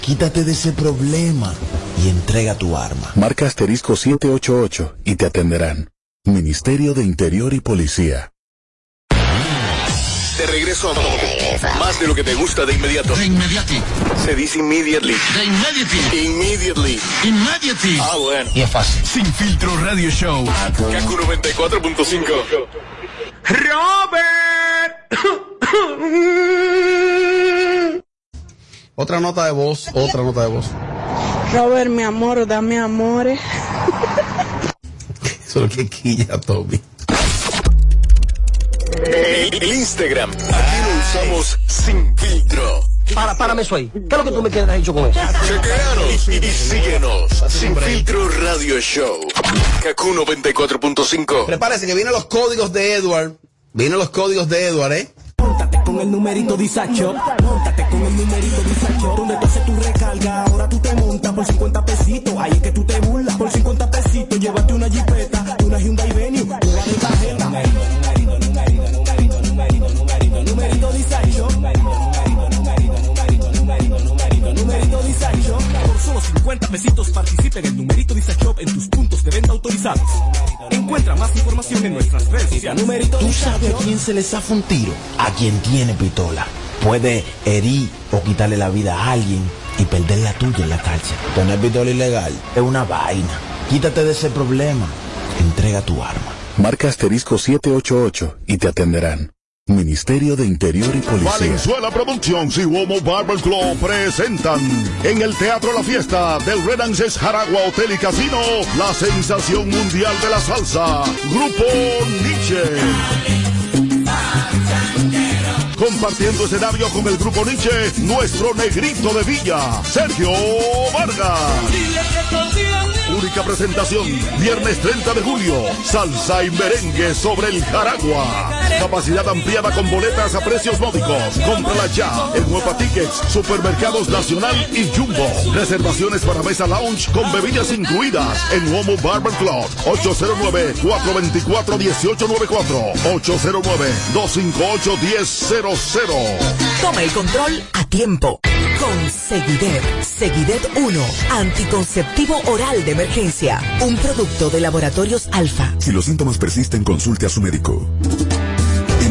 Quítate de ese problema y entrega tu arma. Marca asterisco 788 y te atenderán. Ministerio de Interior y Policía. De regreso a más de lo que te gusta de inmediato. De inmediati. Se dice immediately. De inmediati. Immediately. Immediately. Ah, bueno. Y es fácil. Sin filtro radio show. Kaku 94.5. Robert. Otra nota de voz, otra nota de voz. Robert, mi amor, dame amores. Eso es lo que quilla, Toby. El, el Instagram. Aquí lo usamos sin filtro. Para, párame eso ahí. ¿Qué es lo que tú me quieres dicho con eso? Chequeanos y, y síguenos. Sin filtro radio show. Kaku 94.5. Prepárese que vienen los códigos de Edward. Vienen los códigos de Edward, ¿eh? Con el numerito disacho, Donde tú haces tu recarga, ahora tú te montas por 50 pesitos. Ahí es que tú te burlas. Por 50 pesitos, llévate una jipeta, una Hyundai Venue, una de tarjeta. Numerito, numerito, numerito, numerito, numerito, numerito, numerito disacho. Numerito disacho. Por solo 50 pesitos participa en el numerito disacho en tus puntos de venta autorizados. Encuentra más información en nuestras redes sociales. Numerito ¿Tú sabes a quién se le zafa un tiro? A quien tiene pistola. Puede herir o quitarle la vida a alguien y perder la tuya en la cárcel. Tener pistola ilegal es una vaina. Quítate de ese problema. Entrega tu arma. Marca asterisco 788 y te atenderán. Ministerio de Interior y Policía. Valenzuela Productions y Womo Barber Club presentan en el Teatro La Fiesta del Renances Jaragua Hotel y Casino la sensación mundial de la salsa, Grupo Nietzsche. Compartiendo escenario con el Grupo Nietzsche, nuestro negrito de Villa, Sergio Vargas. Única presentación, viernes 30 de julio, salsa y merengue sobre el Jaragua. Capacidad ampliada con boletas a precios módicos. Cómprala ya en Huepa Tickets, Supermercados Nacional y Jumbo. Reservaciones para mesa lounge con bebidas incluidas en Homo Barber Club. 809-424-1894. 809-258-1000. Toma el control a tiempo. Con Seguidet. Seguidet 1. Anticonceptivo oral de emergencia. Un producto de laboratorios alfa. Si los síntomas persisten, consulte a su médico.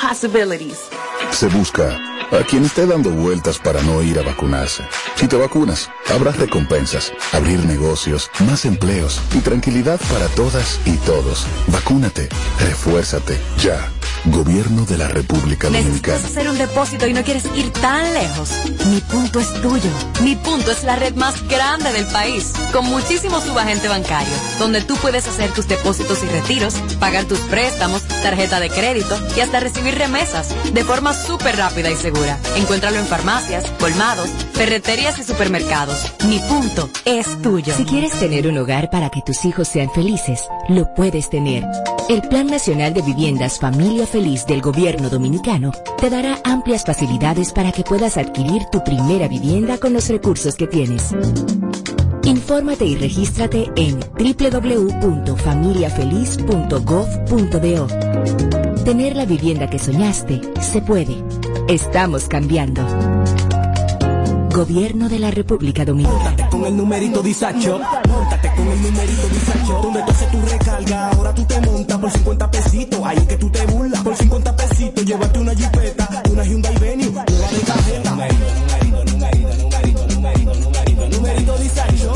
possibilities. Se busca a quien esté dando vueltas para no ir a vacunarse. Si te vacunas, habrá recompensas, abrir negocios, más empleos y tranquilidad para todas y todos. Vacúnate, refuérzate, ya. Gobierno de la República Dominicana. ¿Necesitas hacer un depósito y no quieres ir tan lejos? Mi punto es tuyo. Mi punto es la red más grande del país, con muchísimos subagentes bancarios, donde tú puedes hacer tus depósitos y retiros, pagar tus préstamos, tarjeta de crédito y hasta recibir remesas de forma súper rápida y segura. Encuéntralo en farmacias, colmados, ferreterías y supermercados. Mi punto es tuyo. Si quieres tener un hogar para que tus hijos sean felices, lo puedes tener. El Plan Nacional de Viviendas Familia Feliz del Gobierno Dominicano te dará amplias facilidades para que puedas adquirir tu primera vivienda con los recursos que tienes. Infórmate y regístrate en www.familiafeliz.gov.do. Tener la vivienda que soñaste se puede. Estamos cambiando. Gobierno de la República Dominicana. Con el numerito disacho, el numerito disacho. Donde tú haces tu recarga, ahora tú te montas por 50 pesitos. Ahí es que tú te burlas. Por 50 pesitos, llévate una jipeta, una Hyundai Venue, una de tarjeta. Numerito, numerito, numerito, numerito, numerito, numerito, numerito disacho.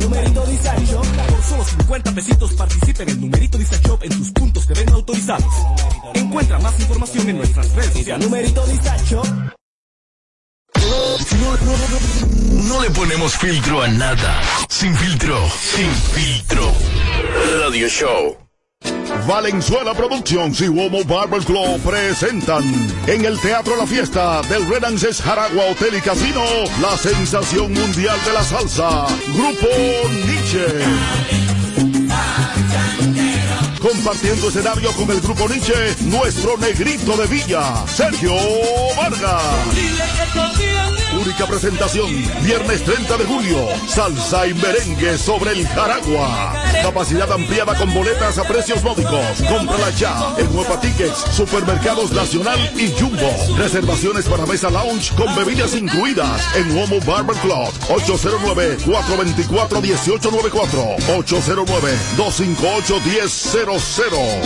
Numerito disacho. Por solo 50 pesitos participa en el numerito disacho en tus puntos de venta autorizados. Encuentra más información en nuestras redes sociales. Numerito disacho. No le ponemos filtro a nada. Sin filtro, sin filtro. Radio Show. Valenzuela Productions y Womo Barber Club presentan en el Teatro La Fiesta del Renances Jaragua Hotel y Casino la sensación mundial de la salsa, Grupo Nietzsche. Compartiendo escenario con el Grupo Nietzsche, nuestro negrito de Villa, Sergio Vargas. Única presentación, viernes 30 de julio, salsa y merengue sobre el Jaragua. Capacidad ampliada con boletas a precios módicos. Cómprala ya en Huepa Tickets, Supermercados Nacional y Jumbo. Reservaciones para mesa lounge con bebidas incluidas en Homo Barber Club. 809-424-1894. 809-258-1000.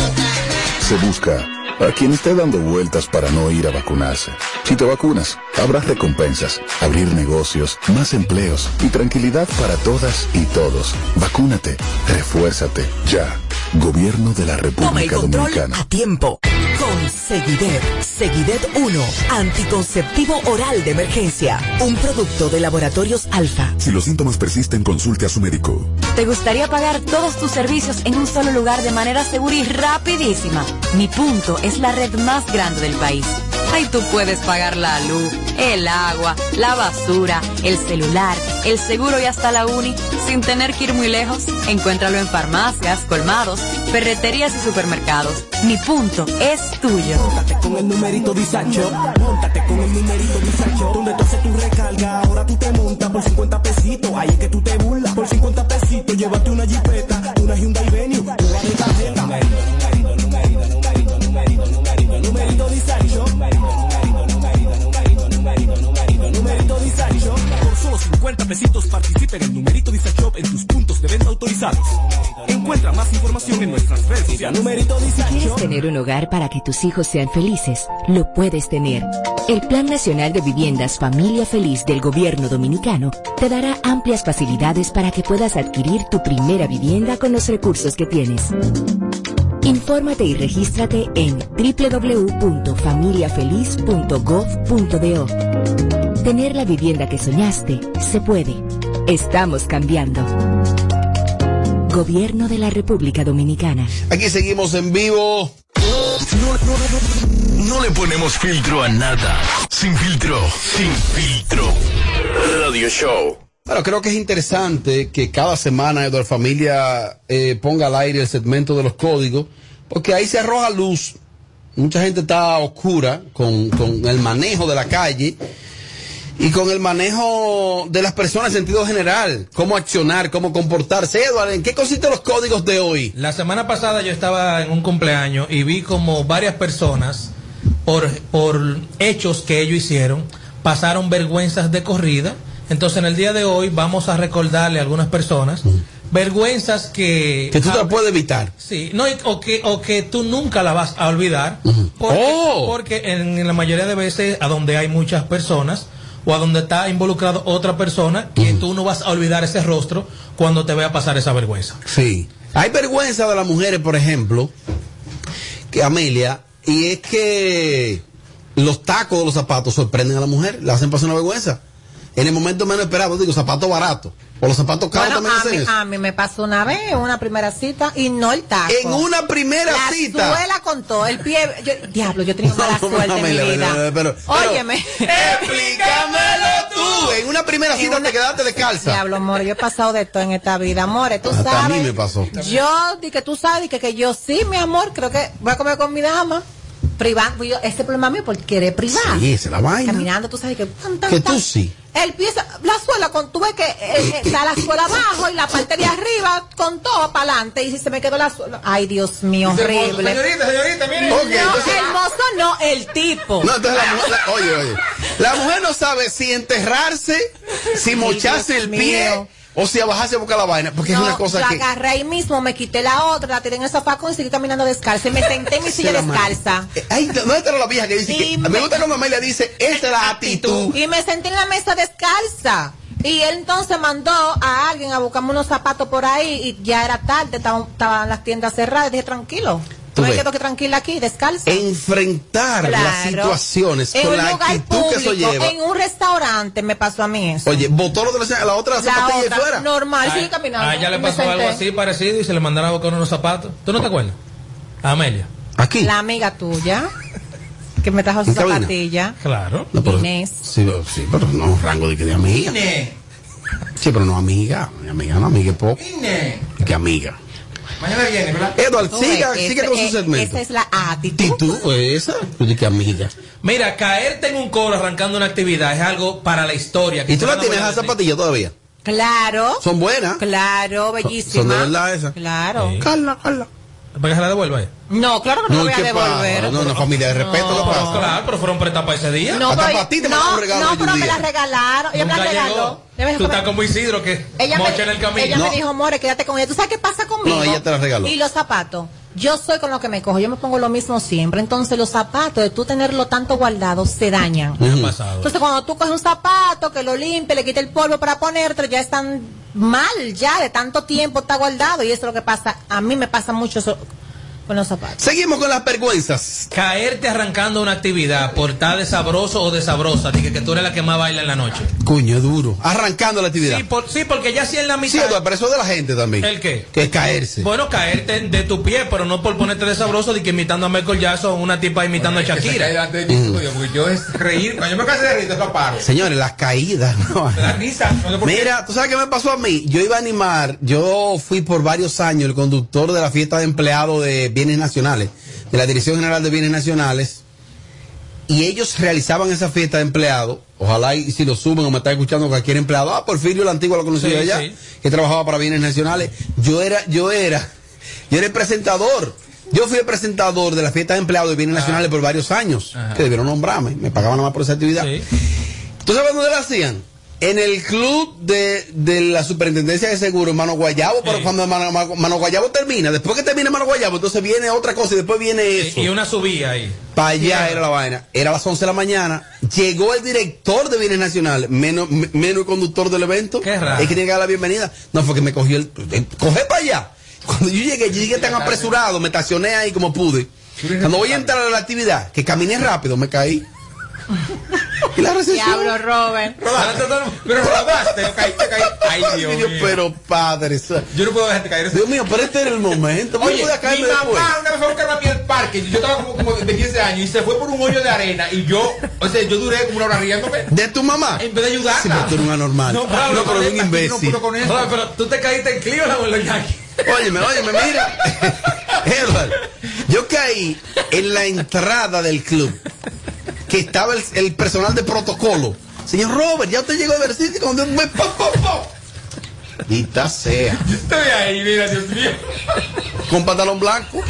Se busca a quien esté dando vueltas para no ir a vacunarse. Si te vacunas, habrá recompensas, abrir negocios, más empleos y tranquilidad para todas y todos. Vacúnate, refuérzate, ya. Gobierno de la Toma el República control Dominicana. a tiempo. Seguidet. Seguidet 1. Anticonceptivo oral de emergencia. Un producto de laboratorios alfa. Si los síntomas persisten, consulte a su médico. ¿Te gustaría pagar todos tus servicios en un solo lugar de manera segura y rapidísima? Mi punto es la red más grande del país. Ahí tú puedes pagar la luz, el agua, la basura, el celular, el seguro y hasta la uni sin tener que ir muy lejos. Encuéntralo en farmacias, colmados, ferreterías y supermercados. Mi punto es tuyo. con el numerito Disacho. Móntate con el numerito Disacho. Donde tú haces tu recarga, ahora tú te montas por 50 pesitos. Ahí es que tú te burlas. Por 50 pesitos, llévate una jipeta, solo 50 pesitos participa en numerito Disacho en tus puntos de venta autorizados. Encuentra más información en nuestras redes sociales. Numerito Disacho. ¿Quieres tener un hogar para que tus hijos sean felices? Lo puedes tener. El Plan Nacional de Viviendas Familia Feliz del Gobierno Dominicano te dará amplias facilidades para que puedas adquirir tu primera vivienda con los recursos que tienes. Infórmate y regístrate en www.familiafeliz.gov.do. Tener la vivienda que soñaste se puede. Estamos cambiando. Gobierno de la República Dominicana. Aquí seguimos en vivo. No le ponemos filtro a nada. Sin filtro, sin filtro. Radio Show. Bueno, creo que es interesante que cada semana Eduardo Familia eh, ponga al aire el segmento de los códigos, porque ahí se arroja luz. Mucha gente está oscura con, con el manejo de la calle y con el manejo de las personas en sentido general, cómo accionar, cómo comportarse. Eduardo, ¿en qué consisten los códigos de hoy? La semana pasada yo estaba en un cumpleaños y vi como varias personas, por, por hechos que ellos hicieron, pasaron vergüenzas de corrida. Entonces en el día de hoy vamos a recordarle a algunas personas vergüenzas que... Que tú te las puedes evitar. Sí, no, o, que, o que tú nunca la vas a olvidar. Porque, Oh. porque en, en la mayoría de veces a donde hay muchas personas o a donde está involucrado otra persona, que tú no vas a olvidar ese rostro cuando te vea pasar esa vergüenza. Sí. Hay vergüenza de las mujeres, por ejemplo, que Amelia, y es que los tacos de los zapatos sorprenden a la mujer, le hacen pasar una vergüenza. En el momento menos esperado, digo, zapatos baratos. O los zapatos caros Bueno, también a hacen mí, eso. a mí me pasó una vez en una primera cita y no el taco. En una primera la cita. La suela con todo, el pie. yo- diablo, yo tenía mala No, suerte en mi vida. pero- pero- Óyeme. Explícamelo tú. En una primera cita te quedaste descalza. Diablo, amor, yo he pasado de todo en esta vida, amores, tú Hasta a sabes. mí me pasó. Yo, di que tú sabes, di que, que yo sí, mi amor, creo que voy a comer con mi dama. Privando, yo, ese problema mío porque querer privar. Sí, esa es la vaina. Caminando, tú sabes que. tan, tan, Que tan. tú sí. El pie, la suela, con, tú ves que eh, eh, está la suela abajo y la parte de arriba con todo para adelante. Y si se me quedó la suela. Ay, Dios mío, horrible. Señorita, señorita, mire. No, Ok, entonces- el mozo no, el tipo. No, entonces la mujer, la- oye, oye, la mujer no sabe si enterrarse, si mocharse el pie mío. O si abajarse a buscar la vaina, porque No, es una cosa la que... agarré ahí mismo, me quité la otra, la tiré en el sofá y seguí caminando descalza. Y me senté en mi silla descalza. Eh, Ay, ¿dónde está la vieja que dice Y que... Me me- gusta cuando Amelia dice, esa es la actitud. Y me senté en la mesa descalza. Y él entonces mandó a alguien a buscarme unos zapatos por ahí y ya era tarde, estaban, estaban las tiendas cerradas. Dije, tranquilo. Tú No que tranquila aquí, descalza. Enfrentar las situaciones en con un la actitud que eso público, lleva. en un restaurante me pasó a mí eso. Oye, botó lo de la, la otra la zapatilla otra, fuera. normal, sigue caminando. A ella le pasó algo así parecido y se le mandaron a buscar unos zapatos. ¿Tú no te acuerdas? A Amelia. Aquí. La amiga tuya, que me trajo su zapatilla. Claro. No, pero- Inés. Sí, sí, pero no, rango de que de amiga. Sí, pero no amiga. Mi amiga no amiga es poco. ¿Qué amiga? Mañana viene, ¿verdad? Edward, Tú siga, ese- con su eh, segmento. Esa es la actitud. Esa. Pues que amiga. Mira, caerte en un coro arrancando una actividad es algo para la historia. ¿Y tú la tienes a zapatilla todavía? Claro. Son buenas. Claro, bellísima. Son de verdad esas. Claro. Carla, Carla. ¿Para que se la devuelva? No, claro que no, No, lo voy a ¿qué devolver. pasa? No, una familia de respeto, ¿qué pasa? Claro, pero fueron prestadas para ese día. No, Hasta pero, para ti te no, mandaron un regalo no, pero me la regalaron. Ella me la regaló. Tú estás como Isidro que ella mocha me, en el camino. ella No. me dijo, More, quédate con ella. ¿Tú sabes qué pasa conmigo? No, ella te la regaló. Y los zapatos. Yo soy con lo que me cojo. Yo me pongo lo mismo siempre. Entonces, los zapatos, de tú tenerlo tanto guardado, se dañan. Me ha pasado. Entonces, cuando tú coges un zapato, que lo limpie, le quite el polvo para ponértelo, ya están mal, ya de tanto tiempo está guardado. Y eso es lo que pasa. A mí me pasa mucho eso con los zapatos. Seguimos con las vergüenzas. Caerte arrancando una actividad por estar de sabroso o de sabrosa, dije que tú eres la que más baila en la noche. Coño, duro. Arrancando la actividad. Sí, por- sí, porque ya si en la Sí, mitad. Eduardo, pero eso es de la gente también. ¿El qué? Que es caerse. Bueno, caerte de tu pie, pero no por ponerte de sabroso de que imitando a Michael Jackson una tipa imitando a Que se cae Shakira. delante de porque yo es reír. Cuando yo me casé de reír, yo paro. Señores, las caídas. ¿no? La risa. No sé por qué. Mira, ¿tú sabes qué me pasó a mí? Yo iba a animar, yo fui por varios años el conductor de la fiesta de empleados de bienes nacionales, de la Dirección General de Bienes Nacionales, y ellos realizaban esa fiesta de empleados, ojalá y si lo suben o me está escuchando cualquier empleado, ah, Porfirio el antiguo lo conocí Sí, allá, sí. que trabajaba para bienes nacionales, yo era, yo era, yo era el presentador. Yo fui el presentador de la fiesta de empleados de bienes nacionales por varios años, que debieron nombrarme, me pagaban nada más por esa actividad. Sí. ¿Tú sabes dónde la hacían? En el club de, de la superintendencia de seguro, Mano Guayabo, pero cuando Mano, Guayabo termina, después que termina Mano Guayabo, entonces viene otra cosa y después viene eso. Y una subía ahí. Para allá era la vaina. Era a las 11 de la mañana. Llegó el director de Bienes Nacionales, menos, me- menos el conductor del evento. Qué raro. Es que tiene que dar la bienvenida. No, fue que me cogió el. el- Coge para allá. Cuando yo llegué, yo llegué tan apresurado, me estacioné ahí como pude. Cuando voy a entrar a la actividad, que caminé rápido, me caí. Y la recepción. Diablo, Robert. Rodaste, pero rodaste, no caíste, caíste. Ay, Dios mío. pero padre, eso- Yo no puedo dejarte caer. Dios mío, pero este era el momento. ¿Cómo Oye, mi mamá después? una vez fue a buscarme a mí al parque. Yo estaba como, como de 15 años y se fue por un hoyo de arena. Y yo, o sea, yo duré como una hora riéndome. ¿De tu mamá? En vez de ayudarla. Sí, pero tú eres un anormal. No, No, Pablo, pero eres un no imbécil. puedo con eso. Pero tú te caíste en Cleveland o en los Yankees. Óyeme, óyeme, mira. Edward, yo caí en la entrada del club que estaba el, el personal de protocolo. Señor Robert, ya usted llegó a ver sitio cuando me. Dita sea. Estoy ahí, mira, Dios mío. Con pantalón blanco.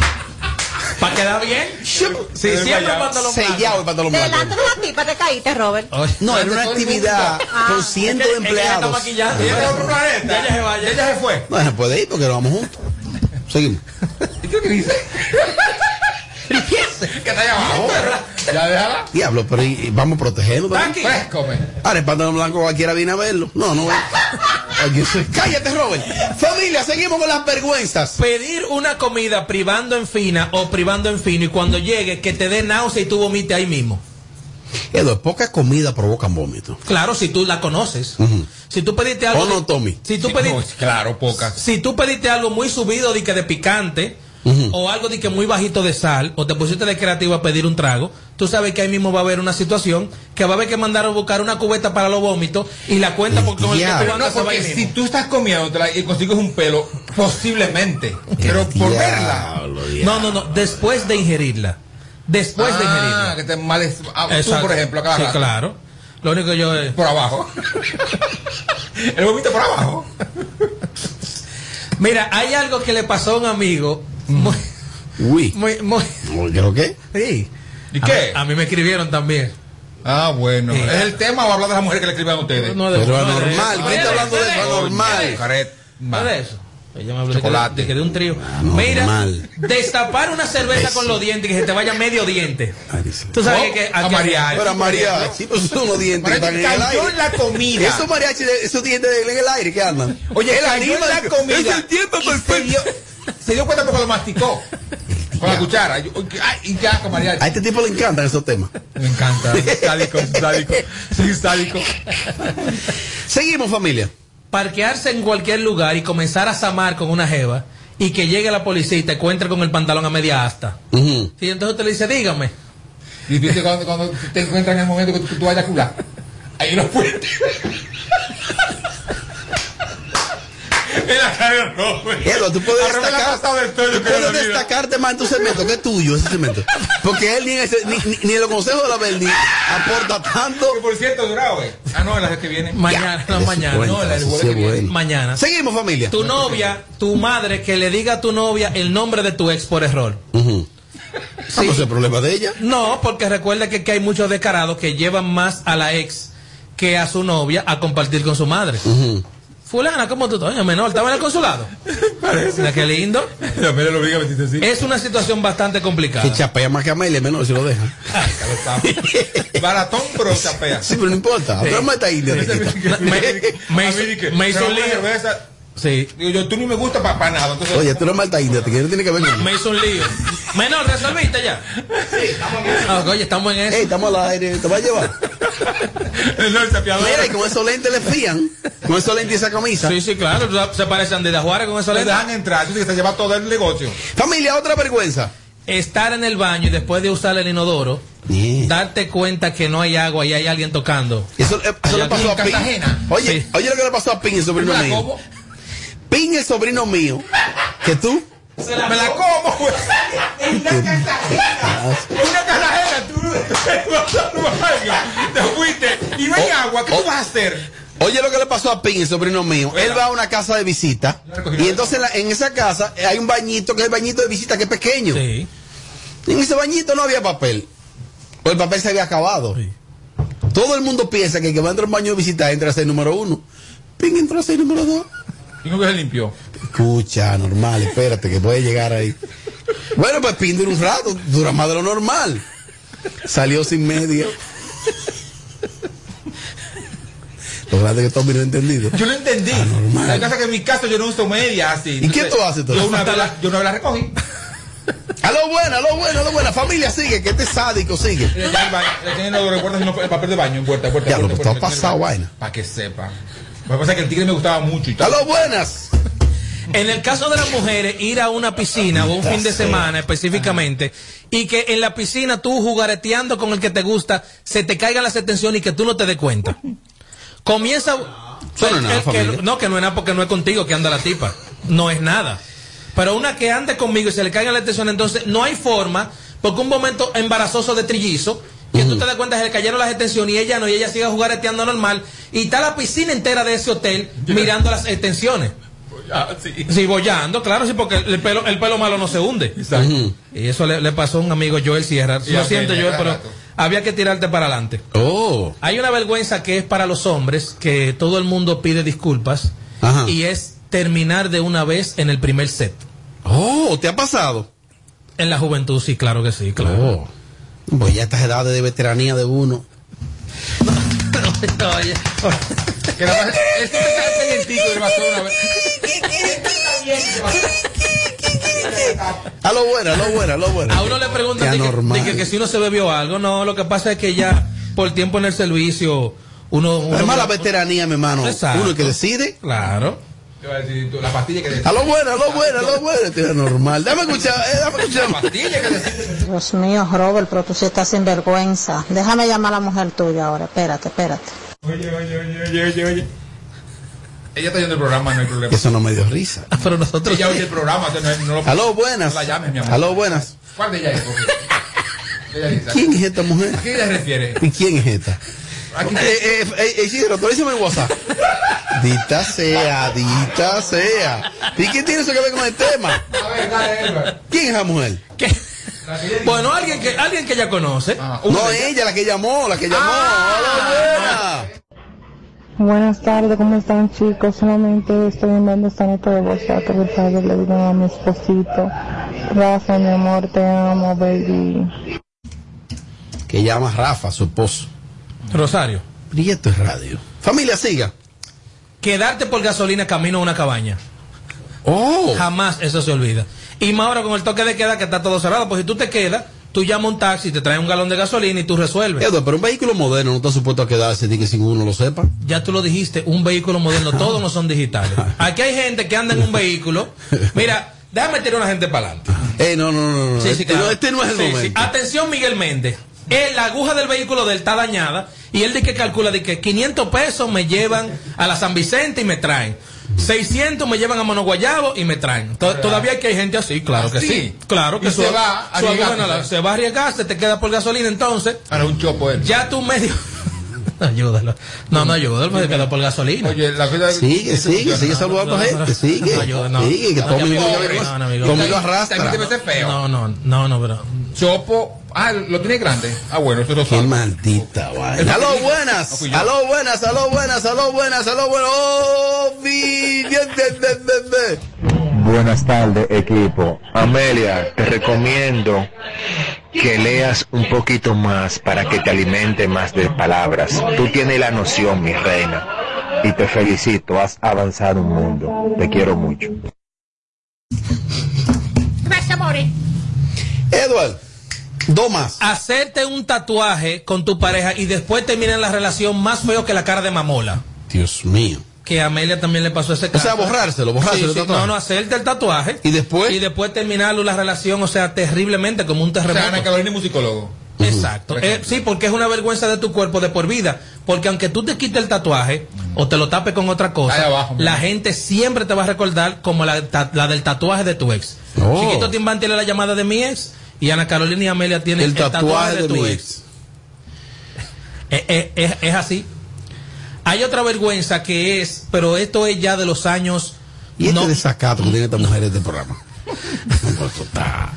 ¿Para quedar bien? Sí, siempre pantalón blanco. Sellado el pantalón blanco. Delante de una tipa te caíste, Robert. No, era una actividad con cientos de empleados. maquillando. Ella está en otro planeta. Ya ella se vaya. Ella se fue. No, no puede ir porque lo vamos juntos. Seguimos. ¿Y qué dice? Que está allá abajo. Ya déjala. Diablo, pero y- y vamos a protegerlo también. Fresco. Ahora, el pantalón blanco cualquiera viene a verlo. No, no. Aquí soy- Cállate, Robert. Familia, seguimos con las vergüenzas. Pedir una comida privando en fina o privando en fino y cuando llegue que te dé náusea y tú vomites ahí mismo. Edo, pocas comidas provocan vómito. Claro, si tú la conoces. Si tú pediste algo. ¿O no, Tommy? Si tú pediste, Claro, pocas. si tú pediste algo muy subido de que de picante o algo de que muy bajito de sal o te pusiste de creativo a pedir un trago, tú sabes que ahí mismo va a haber una situación que va a haber que mandar a buscar una cubeta para los vómitos y la cuenta porque con el que tú no, andas se va porque si mismo. tú estás comiendo y consigues un pelo, posiblemente. Pero por verla. No, no, no, después de ingerirla. Después de Ah, ingerirla. que te males. ah, tú, por ejemplo, acá. Sí, claro. Lo único que yo es. Por abajo. El vómito por abajo. Mira, hay algo que le pasó a un amigo. Muy, Uy. muy, muy. ¿Creo qué? Sí. ¿Y A- qué? A, mí me escribieron también. Ah, bueno. Sí. ¿Es el tema o hablar de las mujeres que le escriban a ustedes? No, de- Pero no, de- ¿Quién está hablando de eso? Anormal. Caret. ¿No de eso? Ella me habló de que- Chocolate. de que de un trío. Normal. Mira, destapar una cerveza con los dientes y que se te vaya medio diente. Tú sabes ¿Cómo? que, A mariachi. Pero mariachi, pues son los dientes que están en el Cayó aire. en la comida. Esos mariachi, esos dientes en el aire que andan. Oye, en anima la el- comida. Es el tiempo perfecto. Se dio cuenta porque lo masticó. Con la cuchara. Yo- ay, y ya, con mariachi. A este tipo le encantan esos temas. Me encanta. Sádico, sádico. Sí, sádico. Seguimos, familia. Parquearse en cualquier lugar y comenzar a zamar con una jeva y que llegue la policía y te encuentre con el pantalón a media asta. Y entonces usted le dice, dígame. Y viste cuando, cuando te encuentras en el momento que tú, tú vayas a curar. Ahí no puede. Eduardo, tú puedes destacar, puedes destacarte más en tu segmento, que es tuyo ese segmento. Porque él ni, en ese- ni, ni- ni en los consejos de la Verdi aporta tanto. Que por cierto, durado, eh. Ah, no, la que viene. Mañana, no, mañana. cuenta, No, la- sí es bueno. Mañana. Seguimos, familia. Tu novia, tu madre, que le diga a tu novia el nombre de tu ex por error. Ujú. Ah, pues el problema de ella. No, porque recuerda que, que hay muchos descarados que llevan más a la ex que a su novia a compartir con su madre. Fulana, ¿cómo tú estás? Menor, ¿estaba en el consulado? Mira qué lindo. Mira, lo obliga así. Es una situación bastante complicada. Que chapea más que Amelia, menor si lo deja. Baratón, pero chapea. Sí, pero no importa. Sí. Pero te quita. Me, me hizo, me hizo un lío. Sí. Digo yo, tú ni me gusta para nada. Entonces, Oye, tú eres malta india, te no tiene que ver con Me hizo un lío. Menor, ¿resolviste ya? Sí, estamos en eso. oye, estamos en eso. Ey, estamos al aire, te va a llevar. no. Mira, y con esos lentes le fían. Con esos lentes y esa camisa. Sí, sí, claro. Se parece a Andida Juárez con eso. Le dejan entrar, tú tienes que se lleva todo el negocio. Familia, otra vergüenza. Estar en el baño y después de usar el inodoro, darte cuenta que no hay agua y hay alguien tocando. Eso, eh, eso le pasó a en Pin. Cartagena. Oye, Sí. oye lo que le pasó a Pin, el sobrino ¿Me la mío. como? Pin, el sobrino mío. Que tú. Me la como, güey. Una carajera, tú. Te fuiste. Y no hay agua, ¿qué tú vas a hacer? Oye lo que le pasó a Pin, el sobrino mío. Él va a una casa de visita. Y entonces en, la- en esa casa hay un bañito, que es el bañito de visita, que es pequeño. Sí. Y en ese bañito no había papel. Pues el papel se había acabado. Todo el mundo piensa que el que va a entrar a un baño de visita entra a ser número uno. Pin entró a ser número dos. ¿Y cómo que se limpió? Escucha, normal, espérate, que puede llegar ahí. Bueno, pues Pin dura un rato, dura más de lo normal. Salió sin media. Lo grande que Tommy no entendido. Yo no entendí. normal. La cosa que en mi caso yo no uso media así. ¿Y qué tú haces, entonces? Yo una vez la, yo una vez la recogí. A lo buena, a lo buena, a lo buena. Familia, sigue, que este sádico sigue. Ya el baño- le tienen los recuerdos sino el papel de baño en puerta, puerta, Ya, lo que está pasado, vaina. Para que sepa. Lo que pasa es que el tigre me gustaba mucho y A tal. lo buenas. En el caso de las mujeres, ir a una piscina o un fin de semana específicamente y que en la piscina tú jugareteando con el que te gusta se te caigan las extensiones y que tú no te des cuenta. Comienza. No es el- nada, el que- familia. no, que no es nada porque no es contigo que anda la tipa. No es nada. Pero una que ande conmigo y se le caigan las extensiones, entonces no hay forma, porque un momento embarazoso de trillizo, que tú te das cuenta que se le cayeron las extensiones y ella no, y ella sigue jugareteando normal, y está la piscina entera de ese hotel mirando las extensiones. Ah, sí. Sí, bollando, claro, sí, porque el pelo, el pelo malo no se hunde. Ujú. Y eso le, le pasó a un amigo Joel Sierra. Lo siento, Joel, pero rato. había que tirarte para adelante. Oh. Hay una vergüenza que es para los hombres, que todo el mundo pide disculpas, Ajá. y es terminar de una vez en el primer set. Oh, ¿te ha pasado? En la juventud, sí, claro que sí, claro. Oh. Pues ya estas edades de veteranía de uno. Oye, Que nada más- Este está calientico y le pasó una vez. A lo buena, a lo buena, a lo buena. a uno le preguntan de que, de que- que si uno se bebió algo. No, lo que pasa es que ya por tiempo en el servicio, uno. uno Además, la veteranía, mi hermano. Exacto. Uno que decide. Claro. La pastilla que A lo bueno, a lo bueno, a lo bueno. Esto es normal. Dame escuchar, eh, dame La escuchar. pastilla que decide. Dios mío, Robert, pero tú sí estás sin vergüenza. Déjame llamar a la mujer tuya ahora. Espérate, espérate. Oye, oye, oye, oye, oye, oye. Ella está yendo el programa, no hay problema. Eso no me dio risa. Pero nosotros. Ella oye el programa, entonces no, no lo A lo buenas. No la llames, mi amor. A lo buenas. ¿Cuál de ella es? ¿Quién es esta mujer? ¿A qué ella se refiere? ¿Y quién es esta? Aquí Eh, eh, eh, eh, Isidro, actualízame el WhatsApp. Dita sea, dita sea. ¿Y qué tiene eso que ver con el tema? A ver, dale, Edward. ¿Quién es esa mujer? ¿Qué? Bueno, alguien que, alguien que ella conoce. Ah, No, ella, la que llamó, la que llamó. A buena. Buenas tardes, ¿cómo están chicos? Solamente estoy enviando esta nota de voz para que por favor le digan a mi esposito. Rafa, mi amor, te amo, baby. Que llama Rafa, su esposo. Rosario. Esto es radio. Familia, siga. Quedarte por gasolina camino a una cabaña. Oh. Jamás eso se olvida. Y más ahora con el toque de queda que está todo cerrado. Pues si tú te quedas, tú llamas un taxi, te traes un galón de gasolina y tú resuelves. Eduardo, pero un vehículo moderno no está supuesto a quedarse ni que sin uno lo sepa. Ya tú lo dijiste, un vehículo moderno, todos no son digitales. Aquí hay gente que anda en un vehículo. Mira, déjame tirar una gente para adelante. Eh, no, no, no, no. Sí, sí, este, claro. no, este no es el sí. momento. Atención, Miguel Méndez. Eh, la aguja del vehículo de él está dañada y él dice que calcula de que 500 pesos me llevan a la San Vicente y me traen. 600 me llevan a Mono Guayabo y me traen. To- Todavía que hay gente así, claro que ¿Ah, sí? sí. Claro que Y se va a la- se va a arriesgarse, te queda por gasolina entonces. Ahora un chopo él. Ya tú medio. Ayúdalo. No, no ayúdalo, porque queda por gasolina. Oye, la vida Sigue, sigue, sigue saludando a gente, sigue. No, ayuda, no. Sigue, que No, Tommy no lo- No, no, arrastra. También debe ser feo. No, no, no, no, pero. Chopo. Ah, lo tiene grande. Ah, bueno, eso lo Qué sabe. maldita vaina. Aló, buenas. No fui yo. Aló, buenas, aló, buenas, aló, buenas, aló, buenas. Oh, de. Buenas tardes, equipo. Amelia, te recomiendo que leas un poquito más para que te alimente más de palabras. Tú tienes la noción, mi reina. Y te felicito, has avanzado un mundo. Te quiero mucho. Edward, dos más. Hacerte un tatuaje con tu pareja y después terminar la relación más feo que la cara de mamola. Dios mío. Que a Amelia también le pasó ese O caso. sea, borrárselo, borrárselo Sí, sí. No, no, hacerte el tatuaje. ¿Y después? Y después terminarlo la relación, o sea, terriblemente, como un O sea, terremoto. Ana Carolina es musicólogo. Exacto. Eh, sí, porque es una vergüenza de tu cuerpo de por vida. Porque aunque tú te quites el tatuaje o te lo tapes con otra cosa, abajo, la gente siempre te va a recordar como la, ta- la del tatuaje de tu ex. Oh. Chiquito Timbán tiene la llamada de mi ex y Ana Carolina y Amelia tienen El tatuaje de tu mi ex. ex. Eh, eh, es, es así. Hay otra vergüenza que es, pero esto es ya de los años. Y este no- desacato que tiene esta mujer en este programa.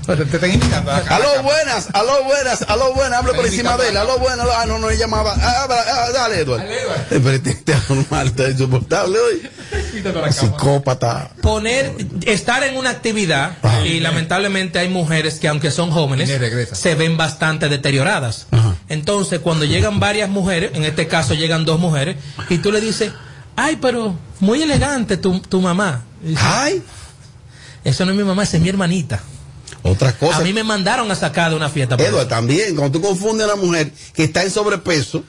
Te, te están imitando. acá. Aló, buenas, aló, buenas, aló, buenas, hablo por encima de él, aló, buenas, ah, no, no, llamaba, ah, ah, ah, dale. Eh, Pero este, anormal, está insoportable hoy. Psicópata. poner estar en una actividad Ajá. y lamentablemente hay mujeres que aunque son jóvenes se ven bastante deterioradas Ajá. Entonces cuando llegan varias mujeres en este caso llegan dos mujeres y tú le dices ay pero muy elegante tu, tu mamá dice, Ay, eso no es mi mamá esa es mi hermanita otra cosa. a mí me mandaron a sacar de una fiesta eso. también, cuando tú confundes a una mujer que está en sobrepeso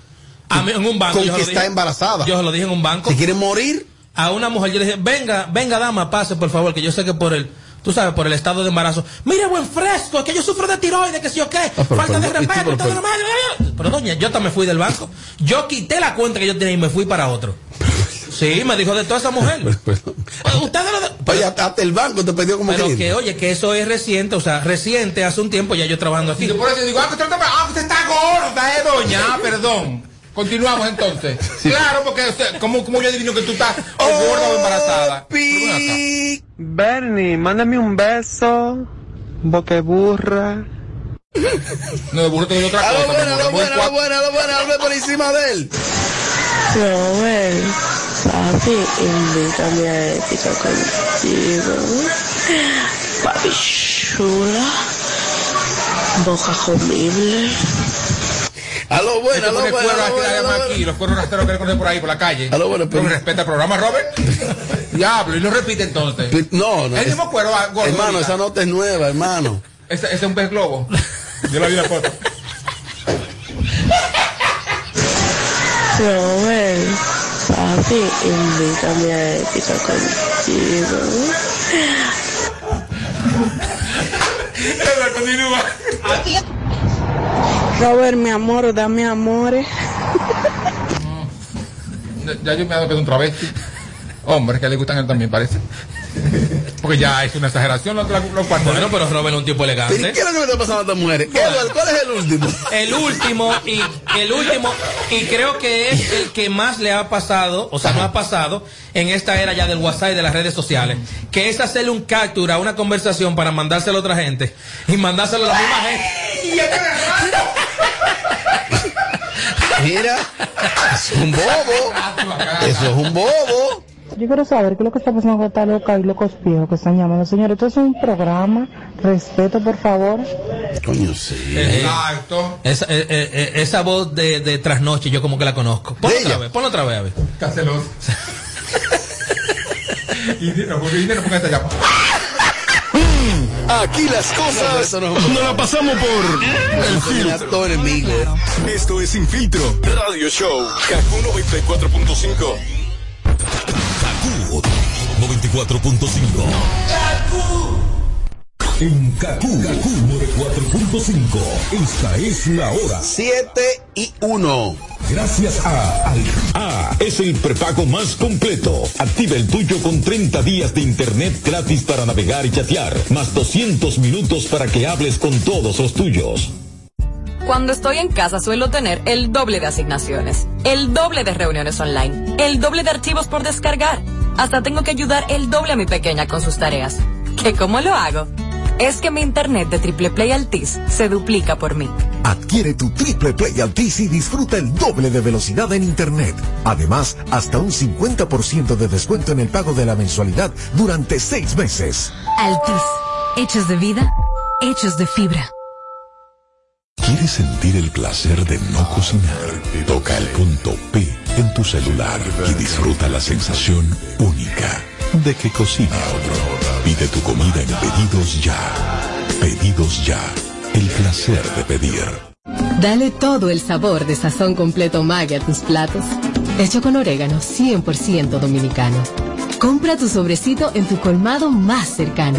a mí en un banco con que está dije- embarazada. yo se lo dije en un banco Si quiere morir, a una mujer, yo le dije, venga, venga dama, pase por favor, que yo sé que por el, tú sabes, por el estado de embarazo, mire buen fresco, es que yo sufro de tiroides, que si o qué, Ah, pero falta de respeto, pero- todo lo malo". pero doña, yo también fui del banco, yo quité la cuenta que yo tenía y me fui para otro. Sí, me dijo de toda esa mujer. Perdón. Ustedes lo de- Oye, hasta el banco te pidió como pero cliente. que oye, que eso es reciente, o sea, reciente, hace un tiempo ya yo trabajando Y aquí. yo por eso digo, ah, que usted, está- ah, gorda, eh, doña. Ah, perdón. Continuamos entonces. Claro, porque usted, ¿cómo, ¿cómo yo adivino que tú estás o gorda o embarazada? Acá. Pi- Bernie, mándame un beso, boqueburra. No, de burro te doy otra cosa. mi buena, amor. aló, Voy buena, aló, cuatro- buena, aló, buena, hablo por encima de él. Robert, papi, invítame a ética contigo. Papi chula, boca comible. Aquí, además aló, aquí, buena. los cuernos rasteros que le ponen por ahí, por la calle. Aló, bueno, pero- Pero respeta el programa, Robert. Diablo, y lo repite entonces. No, no. El es- mismo cuero, ah, gordo, Hermano, esa nota es nueva, hermano. Ese, es un pez globo. Yo la vi la foto. Robert, papi, invítame a ética contigo. Ella continúa. Robert, mi amor, dame amores. Ya yo me he dado que es un travesti. Hombres que le gustan a él también, parece. Porque ya es una exageración los, los, cuartos. Bueno, pero Robert es un tipo ¿Pero ¿y elegante. qué es lo que le está pasando a estas mujeres? Edward, ¿cuál es el último? El último y el último y creo que es el que más le ha pasado, o sea, no ha pasado en esta era ya del WhatsApp y de las redes sociales, que es hacerle un captura a una conversación para mandárselo a otra gente y mandárselo a la misma gente. Mira, es un bobo. Eso es un bobo. Yo quiero saber qué es lo que está pasando con esta loca y locos viejos que están llamando. Señores, esto es un programa. Respeto, por favor. Coño, sí. Exacto. Esa, eh, eh, eh, esa voz de, de trasnoche yo como que la conozco. Ponlo ¿De otra ella? vez, ponlo otra vez a ver. Caceloso. y dinero, porque porque esta llama. Aquí las cosas no no la pasamos por el filtro. Esto es Sin Filtro Radio Show. Kaku 94.5. Kaku 94.5. En Kaku, Kaku 94.5. Esta es la hora. 7 y 1. Gracias a, al- a es el prepago más completo. Activa el tuyo con 30 días de internet gratis para navegar y chatear, más 200 minutos para que hables con todos los tuyos. Cuando estoy en casa suelo tener el doble de asignaciones, el doble de reuniones online, el doble de archivos por descargar. Hasta tengo que ayudar el doble a mi pequeña con sus tareas. ¿Qué cómo lo hago? Es que mi internet de Triple Play Altis se duplica por mí. Adquiere tu Triple Play Altis y disfruta el doble de velocidad en Internet. Además, hasta un 50% de descuento en el pago de la mensualidad durante seis meses. Altis. Hechos de vida, hechos de fibra. ¿Quieres sentir el placer de no cocinar? Toca el punto P en tu celular y disfruta la sensación única de que cocine otro. Pide tu comida en Pedidos Ya. Pedidos Ya. El placer de pedir. Dale todo el sabor de sazón completo Maggi a tus platos. Hecho con orégano 100% dominicano. Compra tu sobrecito en tu colmado más cercano.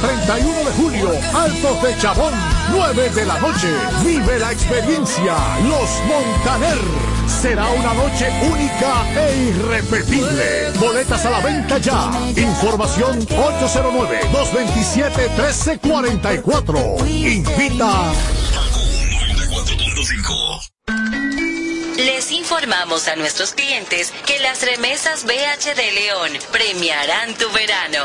31 de julio, Altos de Chabón, 9 de la noche. Vive la experiencia, Los Montaner. Será una noche única e irrepetible. Boletas a la venta ya. Información 809-227-1344. Invita. Les informamos a nuestros clientes que las remesas BH de León premiarán tu verano.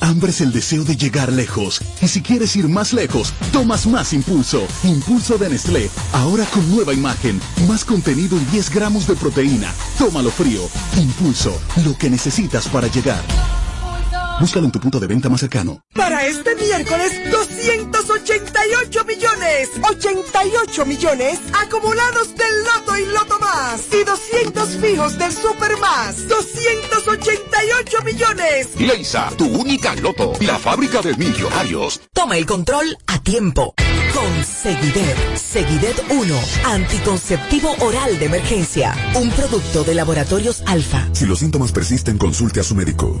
Hambre es el deseo de llegar lejos. Y si quieres ir más lejos, tomas más impulso. Impulso de Nestlé. Ahora con nueva imagen. Más contenido y 10 gramos de proteína. Tómalo frío. Impulso. Lo que necesitas para llegar. Búscalo en tu punto de venta más cercano. Para este miércoles, 288 millones, 88 millones acumulados del Loto y Loto Más y 200 fijos del Super Más, 288 millones. Leisa, tu única loto, la fábrica de millonarios. Toma el control a tiempo. Con Seguidet, Seguidet 1, anticonceptivo oral de emergencia, un producto de laboratorios alfa. Si los síntomas persisten, consulte a su médico.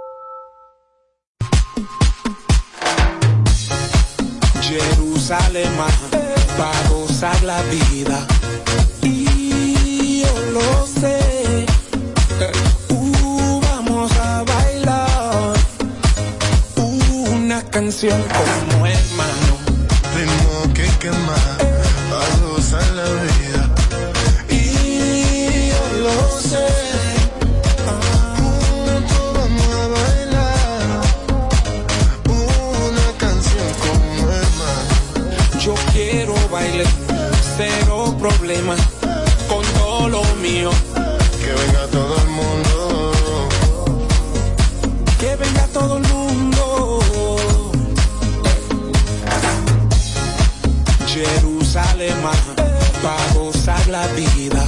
Jerusalén, para gozar la vida. Y yo lo sé. Uh, vamos a bailar una canción como hermano. Ritmo que quema, para gozar la vida. Bailar, cero problema con todo lo mío. Que venga todo el mundo. Que venga todo el mundo. Jerusalén, para gozar la vida.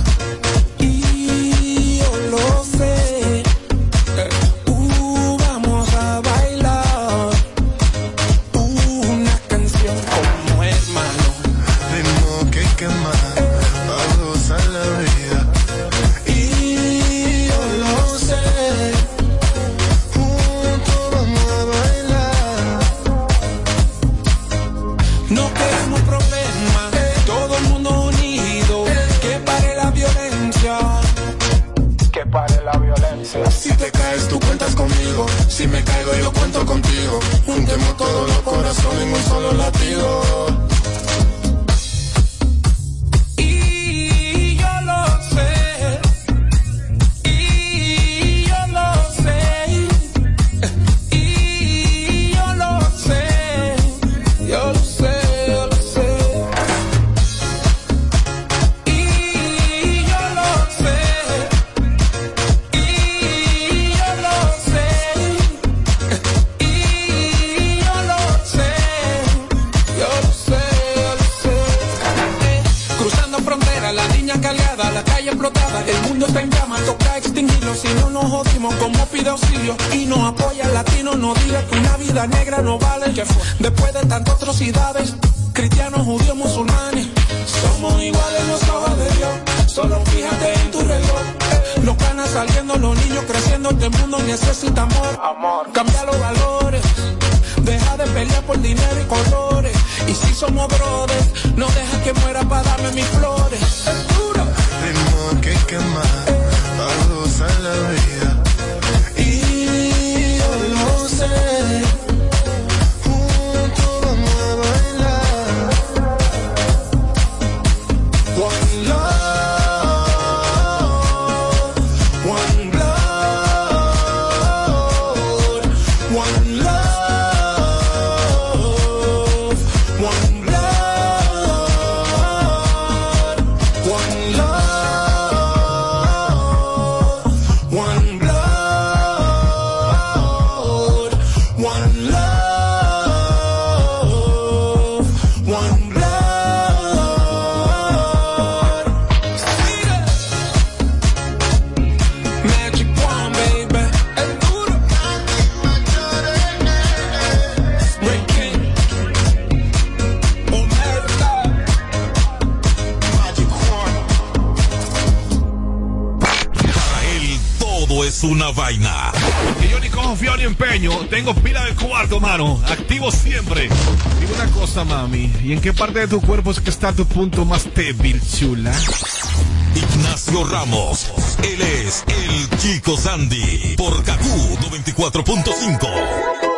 No dejas que muera para darme mis flores. Es duro. Ritmo que quema, a la vida. tengo pila de cuarto, mano. Activo siempre. Dime una cosa, mami. ¿Y en qué parte de tu cuerpo es que está tu punto más débil, chula? Ignacio Ramos. Él es el Chico Sandy. Por KQ 94.5.